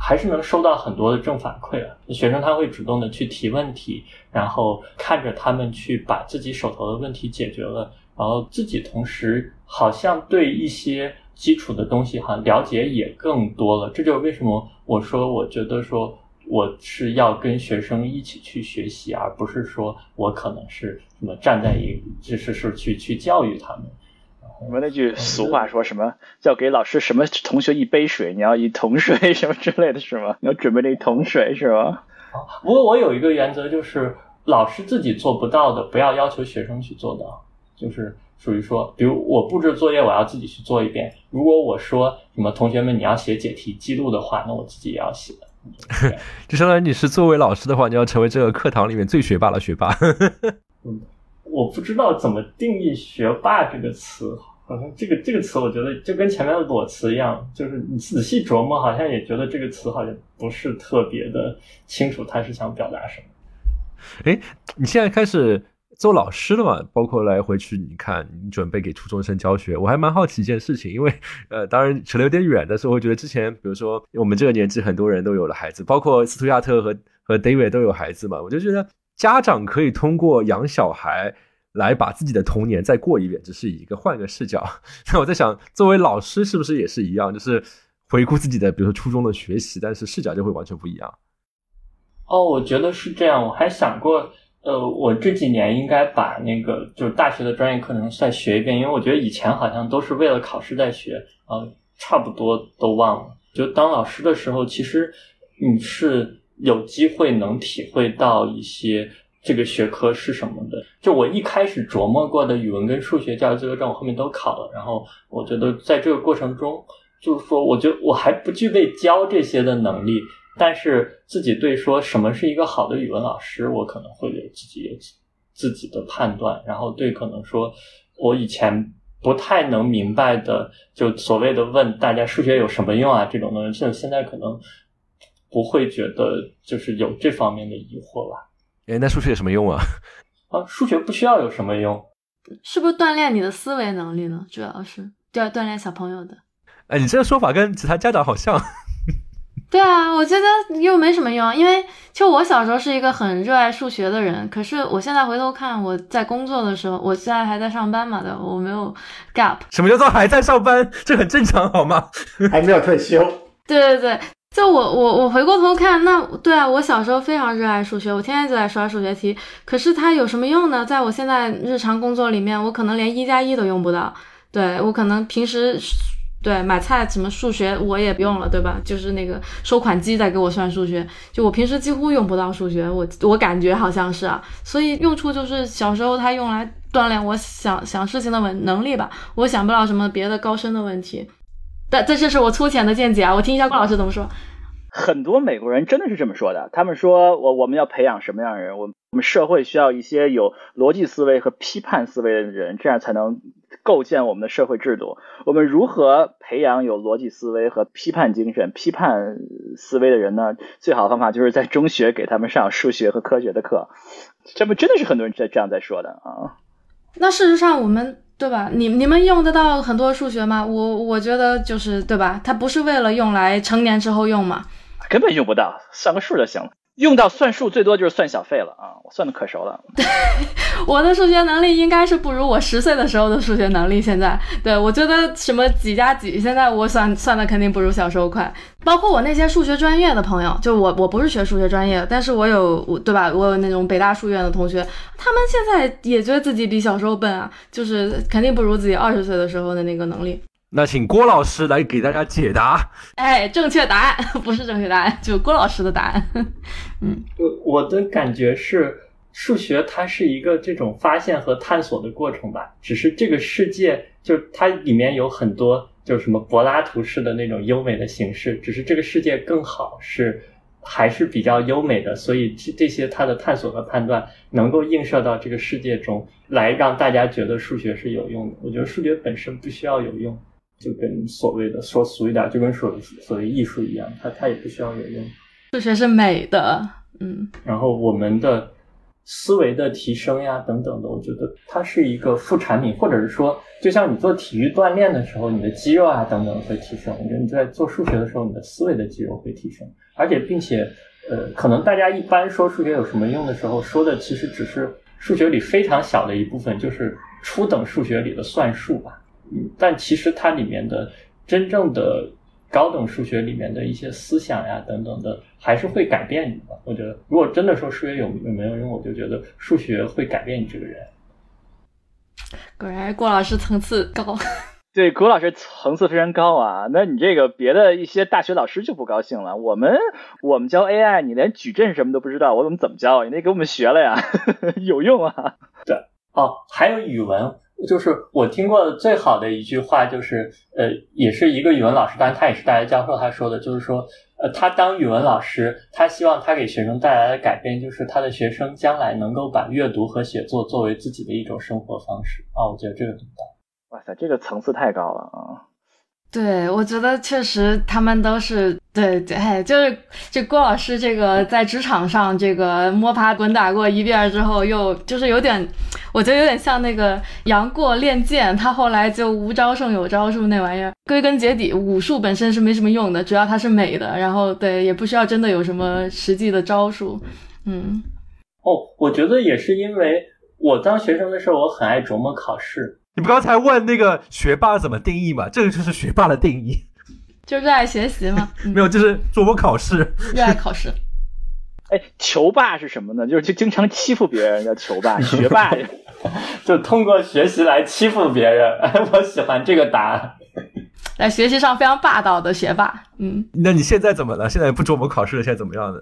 还是能收到很多的正反馈啊！学生他会主动的去提问题，然后看着他们去把自己手头的问题解决了，然后自己同时好像对一些基础的东西哈了解也更多了。这就是为什么我说我觉得说我是要跟学生一起去学习，而不是说我可能是什么站在一就是是去去教育他们。我们那句俗话说什么叫给老师什么同学一杯水，你要一桶水什么之类的是吗？你要准备那一桶水是吗？不过我有一个原则，就是老师自己做不到的，不要要求学生去做到。就是属于说，比如我布置作业，我要自己去做一遍。如果我说什么同学们你要写解题记录的话，那我自己也要写。就相当于你是作为老师的话，你要成为这个课堂里面最学霸的学霸。嗯，我不知道怎么定义学霸这个词。好像这个这个词，我觉得就跟前面的裸辞一样，就是你仔细琢磨，好像也觉得这个词好像不是特别的清楚，他是想表达什么。哎，你现在开始做老师了嘛？包括来回去，你看你准备给初中生教学，我还蛮好奇一件事情，因为呃，当然扯得有点远，但是我觉得之前，比如说我们这个年纪，很多人都有了孩子，包括斯图亚特和和 David 都有孩子嘛，我就觉得家长可以通过养小孩。来把自己的童年再过一遍，只是一个换个视角。那我在想，作为老师是不是也是一样，就是回顾自己的，比如说初中的学习，但是视角就会完全不一样。哦，我觉得是这样。我还想过，呃，我这几年应该把那个就是大学的专业课程再学一遍，因为我觉得以前好像都是为了考试在学，呃，差不多都忘了。就当老师的时候，其实你是有机会能体会到一些这个学科是什么的。就我一开始琢磨过的语文跟数学教育资格证，我后面都考了。然后我觉得在这个过程中，就是说，我觉得我还不具备教这些的能力。但是自己对说什么是一个好的语文老师，我可能会有自己有自己的判断。然后对可能说我以前不太能明白的，就所谓的问大家数学有什么用啊这种东西，现在可能不会觉得就是有这方面的疑惑吧。哎，那数学有什么用啊？啊，数学不需要有什么用，是不是锻炼你的思维能力呢？主要是要锻炼小朋友的。哎，你这个说法跟其他家长好像。对啊，我觉得又没什么用，因为就我小时候是一个很热爱数学的人，可是我现在回头看，我在工作的时候，我现在还在上班嘛的，我没有 gap。什么叫做还在上班？这很正常好吗？还没有退休。对对对，就我我我回过头看，那对啊，我小时候非常热爱数学，我天天就在刷数学题，可是它有什么用呢？在我现在日常工作里面，我可能连一加一都用不到。对我可能平时。对，买菜什么数学我也不用了，对吧？就是那个收款机在给我算数学，就我平时几乎用不到数学，我我感觉好像是啊，所以用处就是小时候它用来锻炼我想想事情的能能力吧，我想不了什么别的高深的问题，但这这是我粗浅的见解啊，我听一下郭老师怎么说。很多美国人真的是这么说的，他们说我我们要培养什么样的人，我我们社会需要一些有逻辑思维和批判思维的人，这样才能。构建我们的社会制度，我们如何培养有逻辑思维和批判精神、批判思维的人呢？最好的方法就是在中学给他们上数学和科学的课。这不真的是很多人在这样在说的啊？那事实上，我们对吧？你你们用得到很多数学吗？我我觉得就是对吧？它不是为了用来成年之后用嘛？根本用不到，算个数就行了。用到算数最多就是算小费了啊！我算的可熟了。对，我的数学能力应该是不如我十岁的时候的数学能力。现在，对我觉得什么几加几，现在我算算的肯定不如小时候快。包括我那些数学专业的朋友，就我我不是学数学专业，但是我有对吧？我有那种北大数院的同学，他们现在也觉得自己比小时候笨啊，就是肯定不如自己二十岁的时候的那个能力。那请郭老师来给大家解答。哎，正确答案不是正确答案，就郭老师的答案。嗯，我我的感觉是，数学它是一个这种发现和探索的过程吧。只是这个世界，就它里面有很多，就是什么柏拉图式的那种优美的形式。只是这个世界更好，是还是比较优美的。所以这些它的探索和判断能够映射到这个世界中来，让大家觉得数学是有用的。我觉得数学本身不需要有用。就跟所谓的说俗一点，就跟所所谓艺术一样，它它也不需要有用。数学是美的，嗯。然后我们的思维的提升呀，等等的，我觉得它是一个副产品，或者是说，就像你做体育锻炼的时候，你的肌肉啊等等会提升。我觉得你在做数学的时候，你的思维的肌肉会提升，而且并且，呃，可能大家一般说数学有什么用的时候，说的其实只是数学里非常小的一部分，就是初等数学里的算术吧。嗯，但其实它里面的真正的高等数学里面的一些思想呀等等的，还是会改变你的。我觉得，如果真的说数学有有没有用，我就觉得数学会改变你这个人。果然，郭老师层次高。对，郭老师层次非常高啊。那你这个别的一些大学老师就不高兴了。我们我们教 AI，你连矩阵什么都不知道，我怎么怎么教？你得给我们学了呀，有用啊。对，哦，还有语文。就是我听过的最好的一句话，就是呃，也是一个语文老师，当然他也是大学教授，他说的，就是说，呃，他当语文老师，他希望他给学生带来的改变，就是他的学生将来能够把阅读和写作作为自己的一种生活方式啊，我觉得这个很棒。哇塞，这个层次太高了啊！对，我觉得确实他们都是对对，就是这郭老师这个在职场上这个摸爬滚打过一遍之后，又就是有点，我觉得有点像那个杨过练剑，他后来就无招胜有招数那玩意儿。归根结底，武术本身是没什么用的，主要它是美的，然后对，也不需要真的有什么实际的招数。嗯，哦，我觉得也是因为我当学生的时候，我很爱琢磨考试。你不刚才问那个学霸怎么定义吗？这个就是学霸的定义，就是热爱学习吗？没有，就是琢磨考试，热爱考试。哎，球霸是什么呢？就是就经常欺负别人叫球霸，学霸 就通过学习来欺负别人。哎，我喜欢这个答案。在学习上非常霸道的学霸，嗯，那你现在怎么了？现在不琢磨考试了，现在怎么样呢？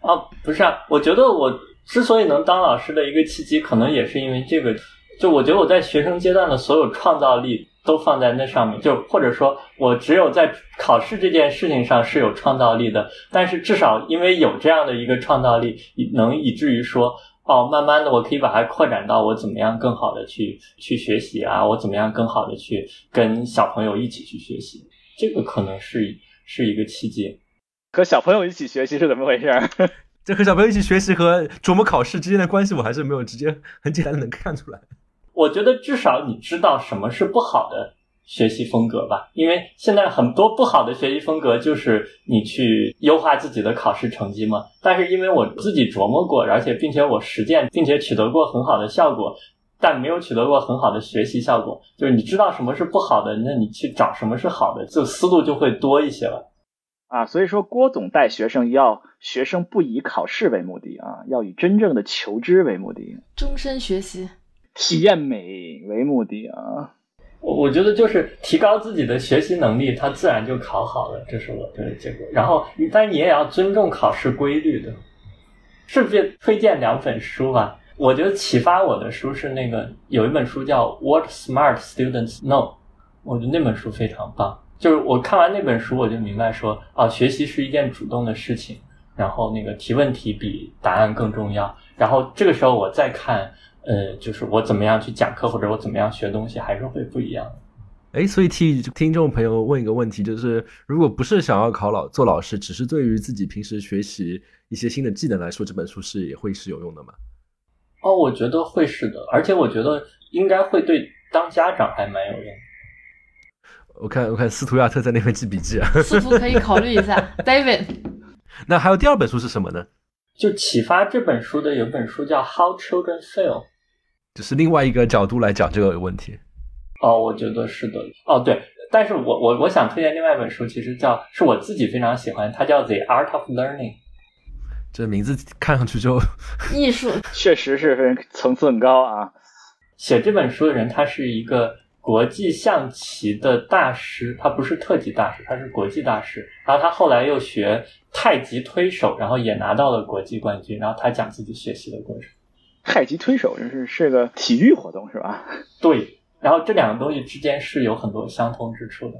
啊，不是啊，我觉得我之所以能当老师的一个契机，可能也是因为这个。就我觉得我在学生阶段的所有创造力都放在那上面，就或者说我只有在考试这件事情上是有创造力的。但是至少因为有这样的一个创造力，能以至于说，哦，慢慢的我可以把它扩展到我怎么样更好的去去学习啊，我怎么样更好的去跟小朋友一起去学习，这个可能是是一个契机。和小朋友一起学习是怎么回事？这和小朋友一起学习和琢磨考试之间的关系，我还是没有直接很简单的能看出来。我觉得至少你知道什么是不好的学习风格吧，因为现在很多不好的学习风格就是你去优化自己的考试成绩嘛。但是因为我自己琢磨过，而且并且我实践，并且取得过很好的效果，但没有取得过很好的学习效果。就是你知道什么是不好的，那你去找什么是好的，就思路就会多一些了。啊，所以说郭总带学生要学生不以考试为目的啊，要以真正的求知为目的，终身学习。体验美为目的啊，我我觉得就是提高自己的学习能力，他自然就考好了，这是我的结果。然后，但你也要尊重考试规律的。顺便推荐两本书吧，我觉得启发我的书是那个有一本书叫《What Smart Students Know》，我觉得那本书非常棒。就是我看完那本书，我就明白说，啊，学习是一件主动的事情，然后那个提问题比答案更重要。然后这个时候我再看。呃，就是我怎么样去讲课，或者我怎么样学东西，还是会不一样。哎，所以替听众朋友问一个问题，就是如果不是想要考老做老师，只是对于自己平时学习一些新的技能来说，这本书是也会是有用的吗？哦，我觉得会是的，而且我觉得应该会对当家长还蛮有用。我看，我看斯图亚特在那边记笔记啊。斯图可以考虑一下，David。那还有第二本书是什么呢？就启发这本书的有本书叫《How Children Fail》。就是另外一个角度来讲这个问题，哦，我觉得是的，哦，对，但是我我我想推荐另外一本书，其实叫是我自己非常喜欢，它叫《The Art of Learning》。这名字看上去就 艺术，确实是层次很高啊。写这本书的人，他是一个国际象棋的大师，他不是特级大师，他是国际大师。然后他后来又学太极推手，然后也拿到了国际冠军。然后他讲自己学习的过程。太极推手，就是是个体育活动，是吧？对。然后这两个东西之间是有很多相通之处的。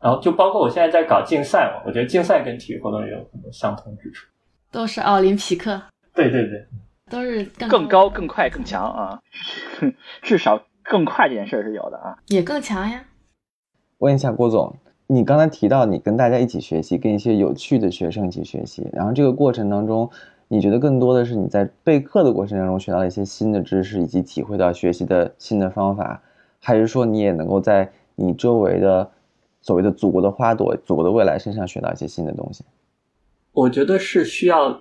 然后就包括我现在在搞竞赛嘛，我觉得竞赛跟体育活动也有很多相通之处。都是奥林匹克。对对对。都是更高、更快、更强啊！至少更快这件事是有的啊。也更强呀。问一下郭总，你刚才提到你跟大家一起学习，跟一些有趣的学生一起学习，然后这个过程当中。你觉得更多的是你在备课的过程当中学到了一些新的知识，以及体会到学习的新的方法，还是说你也能够在你周围的所谓的祖国的花朵、祖国的未来身上学到一些新的东西？我觉得是需要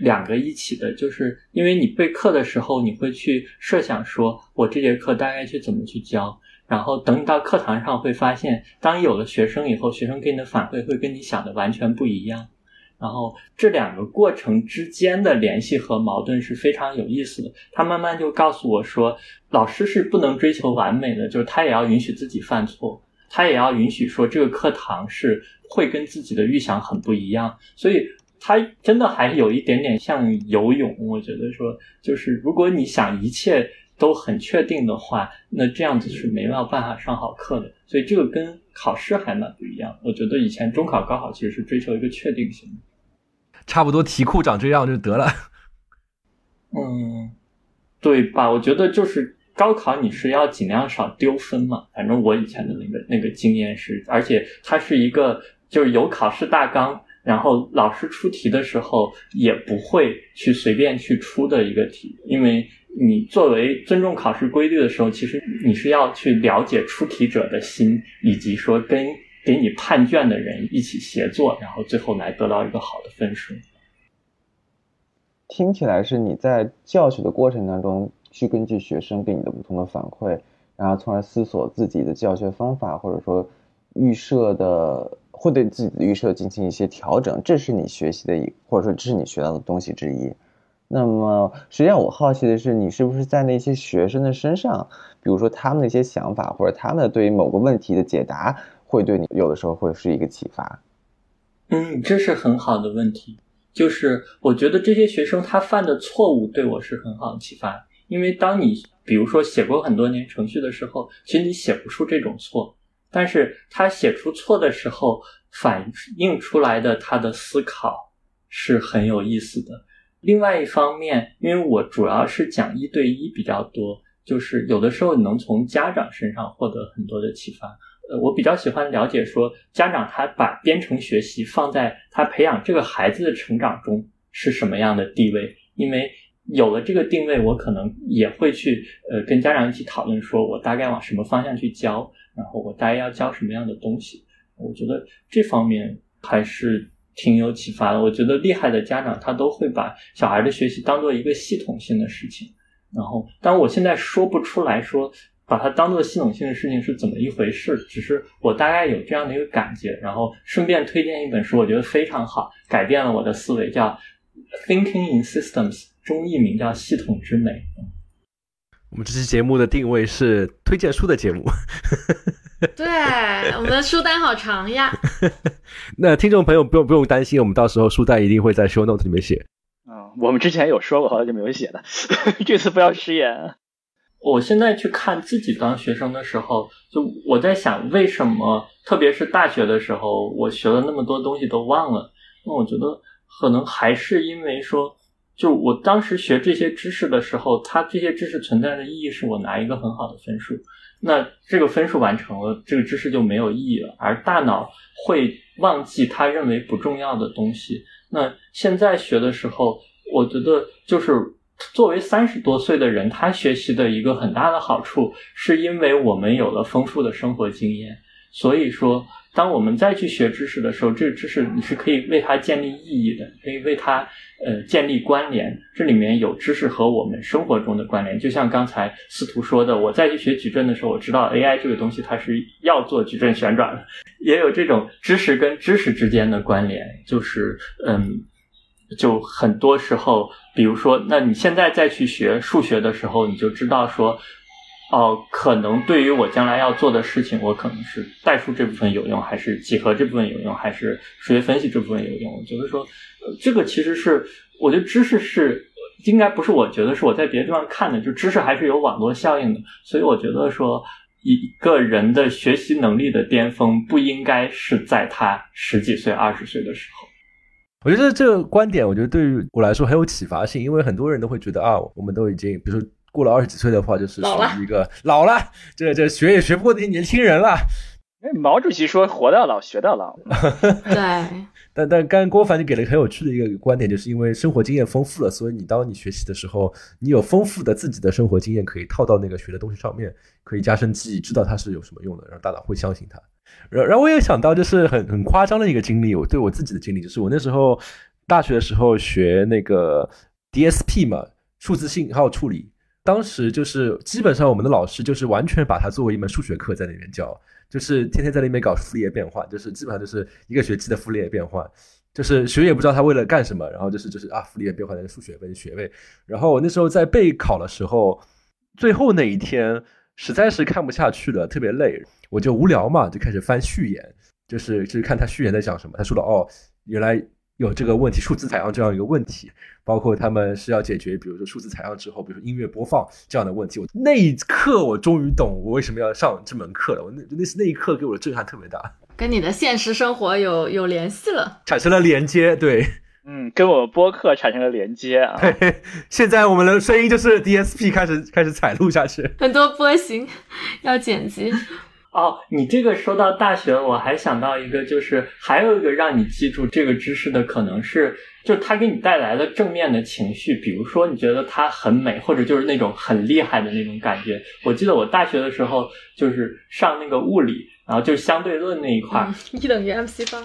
两个一起的，就是因为你备课的时候，你会去设想说，我这节课大概去怎么去教，然后等你到课堂上会发现，当有了学生以后，学生给你的反馈会跟你想的完全不一样。然后这两个过程之间的联系和矛盾是非常有意思的。他慢慢就告诉我说，老师是不能追求完美的，就是他也要允许自己犯错，他也要允许说这个课堂是会跟自己的预想很不一样。所以他真的还有一点点像游泳。我觉得说，就是如果你想一切都很确定的话，那这样子是没有办法上好课的。所以这个跟考试还蛮不一样。我觉得以前中考、高考其实是追求一个确定性。差不多题库长这样就得了。嗯，对吧？我觉得就是高考你是要尽量少丢分嘛。反正我以前的那个那个经验是，而且它是一个就是有考试大纲，然后老师出题的时候也不会去随便去出的一个题，因为你作为尊重考试规律的时候，其实你是要去了解出题者的心，以及说跟。给你判卷的人一起协作，然后最后来得到一个好的分数。听起来是你在教学的过程当中，去根据学生给你的不同的反馈，然后从而思索自己的教学方法，或者说预设的会对自己的预设进行一些调整，这是你学习的一，或者说这是你学到的东西之一。那么，实际上我好奇的是，你是不是在那些学生的身上，比如说他们的一些想法，或者他们对于某个问题的解答，会对你有的时候会是一个启发？嗯，这是很好的问题。就是我觉得这些学生他犯的错误对我是很好的启发，因为当你比如说写过很多年程序的时候，其实你写不出这种错，但是他写出错的时候反映出来的他的思考是很有意思的。另外一方面，因为我主要是讲一对一比较多，就是有的时候你能从家长身上获得很多的启发。呃，我比较喜欢了解说家长他把编程学习放在他培养这个孩子的成长中是什么样的地位，因为有了这个定位，我可能也会去呃跟家长一起讨论，说我大概往什么方向去教，然后我大概要教什么样的东西。我觉得这方面还是。挺有启发的，我觉得厉害的家长他都会把小孩的学习当做一个系统性的事情，然后，但我现在说不出来说把它当做系统性的事情是怎么一回事，只是我大概有这样的一个感觉，然后顺便推荐一本书，我觉得非常好，改变了我的思维，叫《Thinking in Systems》，中译名叫《系统之美》。我们这期节目的定位是推荐书的节目。对，我们的书单好长呀。那听众朋友不用不用担心，我们到时候书单一定会在 show note 里面写。嗯，我们之前有说过，后来就没有写的。这次不要食言。我现在去看自己当学生的时候，就我在想，为什么特别是大学的时候，我学了那么多东西都忘了？那我觉得可能还是因为说，就我当时学这些知识的时候，它这些知识存在的意义是我拿一个很好的分数。那这个分数完成了，这个知识就没有意义了，而大脑会忘记他认为不重要的东西。那现在学的时候，我觉得就是作为三十多岁的人，他学习的一个很大的好处，是因为我们有了丰富的生活经验，所以说。当我们再去学知识的时候，这个知识你是可以为它建立意义的，可以为它呃建立关联。这里面有知识和我们生活中的关联，就像刚才司徒说的，我再去学矩阵的时候，我知道 AI 这个东西它是要做矩阵旋转的，也有这种知识跟知识之间的关联。就是嗯，就很多时候，比如说，那你现在再去学数学的时候，你就知道说。哦，可能对于我将来要做的事情，我可能是代数这部分有用，还是几何这部分有用，还是数学分析这部分有用？我觉得说，这个其实是，我觉得知识是应该不是我觉得是我在别的地方看的，就知识还是有网络效应的。所以我觉得说，一个人的学习能力的巅峰不应该是在他十几岁、二十岁的时候。我觉得这个观点，我觉得对于我来说很有启发性，因为很多人都会觉得啊，我们都已经，比如说。过了二十几岁的话，就是属于一个老了，这这学也学不过那些年轻人了。哎，毛主席说“活到老，学到老”。对。但但刚郭凡就给了很有趣的一个观点，就是因为生活经验丰富了，所以你当你学习的时候，你有丰富的自己的生活经验可以套到那个学的东西上面，可以加深记忆，知道它是有什么用的，然后大脑会相信它。然然后我也想到，就是很很夸张的一个经历，我对我自己的经历，就是我那时候大学的时候学那个 DSP 嘛，数字信号处理。当时就是基本上我们的老师就是完全把它作为一门数学课在那边教，就是天天在那边搞傅立叶变换，就是基本上就是一个学期的傅立叶变换，就是学也不知道他为了干什么，然后就是就是啊傅立叶变换的数学分学位。然后我那时候在备考的时候，最后那一天实在是看不下去了，特别累，我就无聊嘛，就开始翻序言，就是就是看他序言在讲什么。他说了哦，原来。有这个问题，数字采样这样一个问题，包括他们是要解决，比如说数字采样之后，比如说音乐播放这样的问题。我那一刻，我终于懂我为什么要上这门课了。我那那那一刻给我的震撼特别大，跟你的现实生活有有联系了，产生了连接。对，嗯，跟我播客产生了连接啊。现在我们的声音就是 DSP 开始开始采录下去，很多波形要剪辑。哦，你这个说到大学，我还想到一个，就是还有一个让你记住这个知识的可能是，就是它给你带来了正面的情绪，比如说你觉得它很美，或者就是那种很厉害的那种感觉。我记得我大学的时候就是上那个物理，然后就是相对论那一块一等于 mc 方。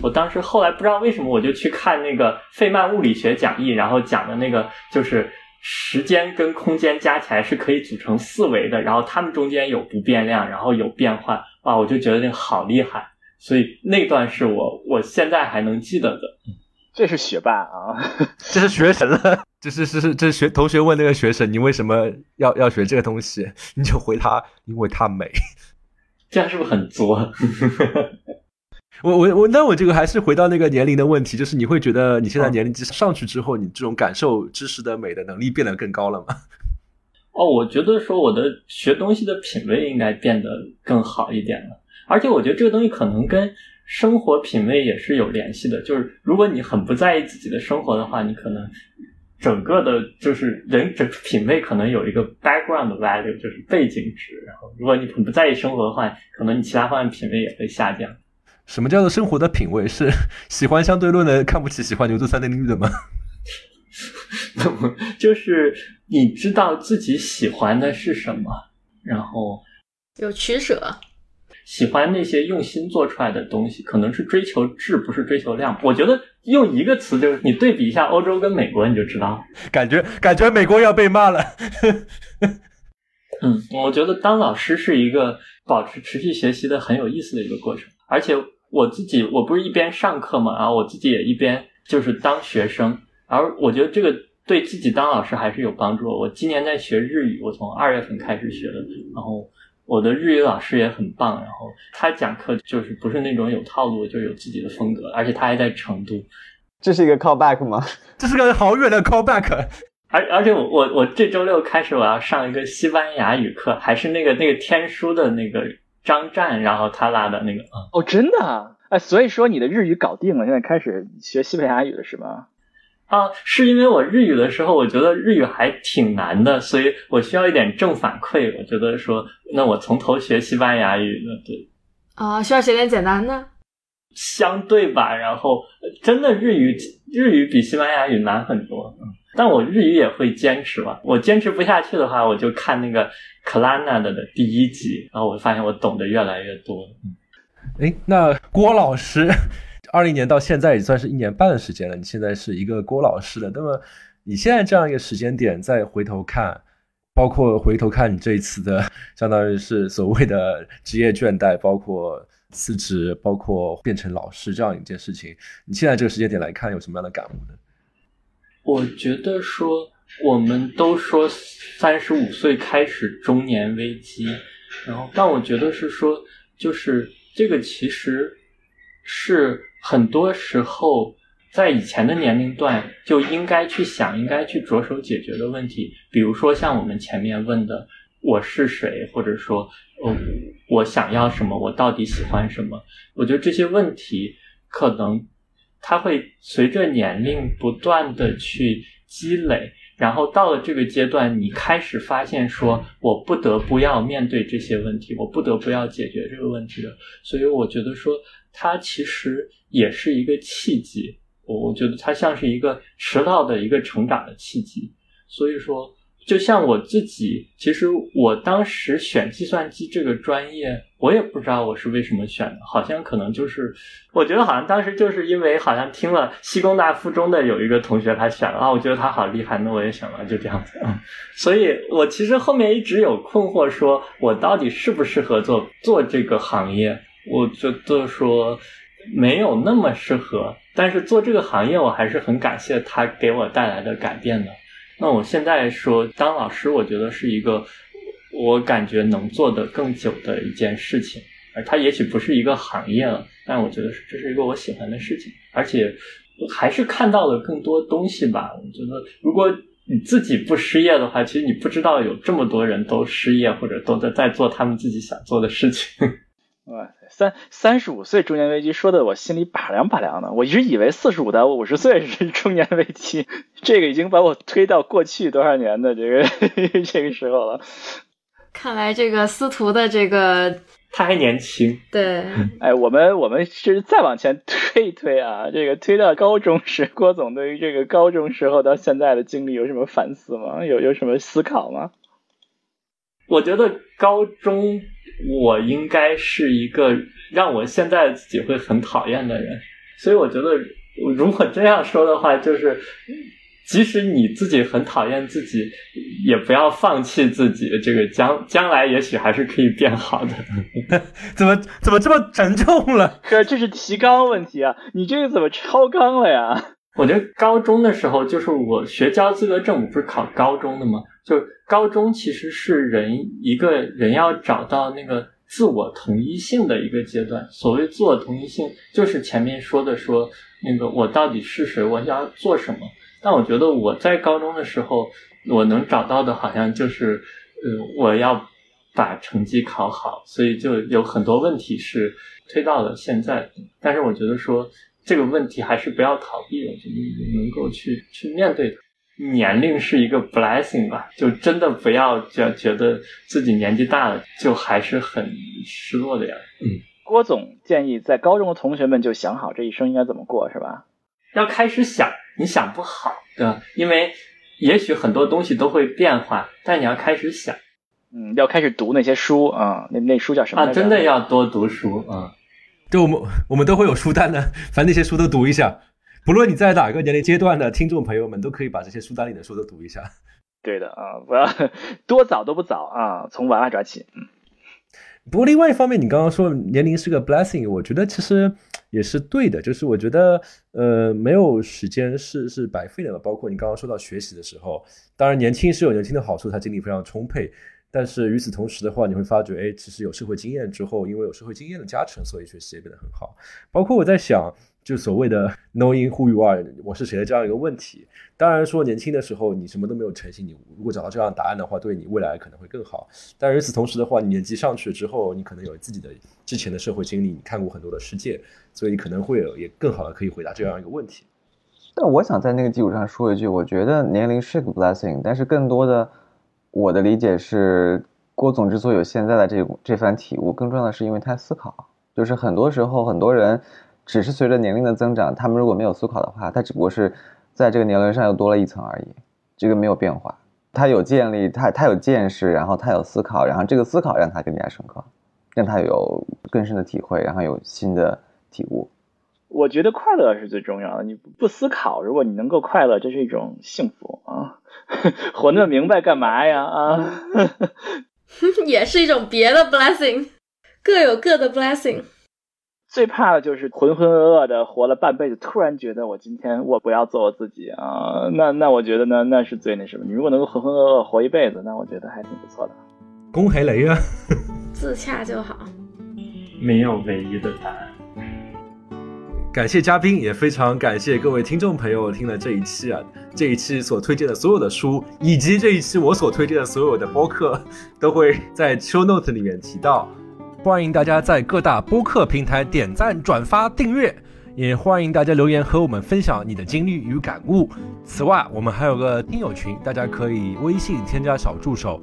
我当时后来不知道为什么，我就去看那个费曼物理学讲义，然后讲的那个就是。时间跟空间加起来是可以组成四维的，然后它们中间有不变量，然后有变换，哇，我就觉得那个好厉害。所以那段是我我现在还能记得的。这是学霸啊，这是学神了，这是是是这是学同学问那个学神，你为什么要要学这个东西？你就回他，因为它美。这样是不是很作？我我我，那我这个还是回到那个年龄的问题，就是你会觉得你现在年龄上去之后，你这种感受知识的美的能力变得更高了吗？哦，我觉得说我的学东西的品味应该变得更好一点了，而且我觉得这个东西可能跟。生活品味也是有联系的，就是如果你很不在意自己的生活的话，你可能整个的，就是人整品味可能有一个 background value，就是背景值。然后，如果你很不在意生活的话，可能你其他方面品味也会下降。什么叫做生活的品味？是 喜欢相对论的看不起喜欢牛顿三定律的吗？就是你知道自己喜欢的是什么，然后有取舍。喜欢那些用心做出来的东西，可能是追求质，不是追求量。我觉得用一个词就是你对比一下欧洲跟美国，你就知道，感觉感觉美国要被骂了。嗯，我觉得当老师是一个保持持续学习的很有意思的一个过程。而且我自己，我不是一边上课嘛，然后我自己也一边就是当学生，而我觉得这个对自己当老师还是有帮助。我今年在学日语，我从二月份开始学的，然后。我的日语老师也很棒，然后他讲课就是不是那种有套路，就有自己的风格，而且他还在成都。这是一个 callback 吗？这是个好远的 callback。而而且我我我这周六开始我要上一个西班牙语课，还是那个那个天书的那个张湛，然后他拉的那个啊。哦，真的？哎，所以说你的日语搞定了，现在开始学西班牙语了是吗？啊，是因为我日语的时候，我觉得日语还挺难的，所以我需要一点正反馈。我觉得说，那我从头学西班牙语，对啊，需要学点简单的，相对吧。然后真的日语，日语比西班牙语难很多。嗯，但我日语也会坚持吧。我坚持不下去的话，我就看那个克拉纳的的第一集，然后我发现我懂得越来越多。嗯，哎，那郭老师。二零年到现在也算是一年半的时间了，你现在是一个郭老师了。那么你现在这样一个时间点再回头看，包括回头看你这一次的，相当于是所谓的职业倦怠，包括辞职，包括变成老师这样一件事情，你现在这个时间点来看有什么样的感悟呢？我觉得说我们都说三十五岁开始中年危机，然后但我觉得是说就是这个其实是。很多时候，在以前的年龄段就应该去想，应该去着手解决的问题，比如说像我们前面问的“我是谁”，或者说“呃，我想要什么，我到底喜欢什么”，我觉得这些问题可能它会随着年龄不断的去积累，然后到了这个阶段，你开始发现说，我不得不要面对这些问题，我不得不要解决这个问题了。所以我觉得说，它其实。也是一个契机，我我觉得它像是一个迟到的一个成长的契机。所以说，就像我自己，其实我当时选计算机这个专业，我也不知道我是为什么选的，好像可能就是，我觉得好像当时就是因为好像听了西工大附中的有一个同学他选了啊，我觉得他好厉害，那我也选了，就这样子。所以我其实后面一直有困惑，说我到底适不适合做做这个行业？我觉得说。没有那么适合，但是做这个行业，我还是很感谢他给我带来的改变的。那我现在说当老师，我觉得是一个我感觉能做的更久的一件事情，而它也许不是一个行业了，但我觉得是这是一个我喜欢的事情，而且还是看到了更多东西吧。我觉得如果你自己不失业的话，其实你不知道有这么多人都失业或者都在在做他们自己想做的事情。哇，三三十五岁中年危机说的我心里拔凉拔凉的。我一直以为四十五到五十岁是中年危机，这个已经把我推到过去多少年的这个 这个时候了。看来这个司徒的这个他还年轻。对，哎，我们我们是再往前推一推啊，这个推到高中时，郭总对于这个高中时候到现在的经历有什么反思吗？有有什么思考吗？我觉得高中。我应该是一个让我现在自己会很讨厌的人，所以我觉得，如果这样说的话，就是即使你自己很讨厌自己，也不要放弃自己。这个将将来也许还是可以变好的。怎么怎么这么沉重了？哥，这是提纲问题啊！你这个怎么超纲了呀？我觉得高中的时候，就是我学教资格证，我不是考高中的吗？就高中其实是人一个人要找到那个自我同一性的一个阶段。所谓自我同一性，就是前面说的说那个我到底是谁，我要做什么。但我觉得我在高中的时候，我能找到的好像就是，呃，我要把成绩考好，所以就有很多问题是推到了现在。但是我觉得说这个问题还是不要逃避，我觉得能够去去面对它。年龄是一个 blessing 吧，就真的不要觉觉得自己年纪大了就还是很失落的呀。嗯，郭总建议在高中的同学们就想好这一生应该怎么过，是吧？要开始想，你想不好的，因为也许很多东西都会变化，但你要开始想，嗯，要开始读那些书啊，那那书叫什么？啊，真的要多读书啊！对我们我们都会有书单的，反正那些书都读一下，不论你在哪个年龄阶段的听众朋友们，都可以把这些书单里的书都读一下。对的啊，不要多早都不早啊，从娃娃抓起，嗯。不过另外一方面，你刚刚说年龄是个 blessing，我觉得其实也是对的。就是我觉得，呃，没有时间是是白费的嘛。包括你刚刚说到学习的时候，当然年轻是有年轻的好处，他精力非常充沛。但是与此同时的话，你会发觉，哎，其实有社会经验之后，因为有社会经验的加成，所以学习也变得很好。包括我在想。就所谓的 knowing who you are，我是谁的这样一个问题。当然说年轻的时候你什么都没有成型，你如果找到这样答案的话，对你未来可能会更好。但与此同时的话，你年纪上去之后，你可能有自己的之前的社会经历，你看过很多的世界，所以你可能会有也更好的可以回答这样一个问题。但我想在那个基础上说一句，我觉得年龄是个 blessing，但是更多的我的理解是，郭总之所以有现在的这这番体悟，更重要的是因为他思考，就是很多时候很多人。只是随着年龄的增长，他们如果没有思考的话，他只不过是在这个年轮上又多了一层而已，这个没有变化。他有建立，他他有见识，然后他有思考，然后这个思考让他更加深刻，让他有更深的体会，然后有新的体悟。我觉得快乐是最重要的。你不思考，如果你能够快乐，这是一种幸福啊！活那么明白干嘛呀？啊，也是一种别的 blessing，各有各的 blessing。最怕的就是浑浑噩噩的活了半辈子，突然觉得我今天我不要做我自己啊，那那我觉得呢，那是最那什么。你如果能够浑浑噩噩活一辈子，那我觉得还挺不错的。恭喜雷啊！自洽就好，没有唯一的答案。感谢嘉宾，也非常感谢各位听众朋友听了这一期啊，这一期所推荐的所有的书，以及这一期我所推荐的所有的播客，都会在 show note 里面提到。欢迎大家在各大播客平台点赞、转发、订阅，也欢迎大家留言和我们分享你的经历与感悟。此外，我们还有个听友群，大家可以微信添加小助手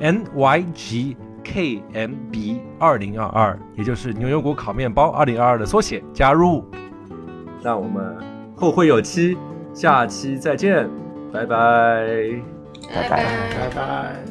n y g k m b 二零二二，也就是牛油果烤面包二零二二的缩写，加入。那我们后会有期，下期再见，拜拜，拜拜，拜拜。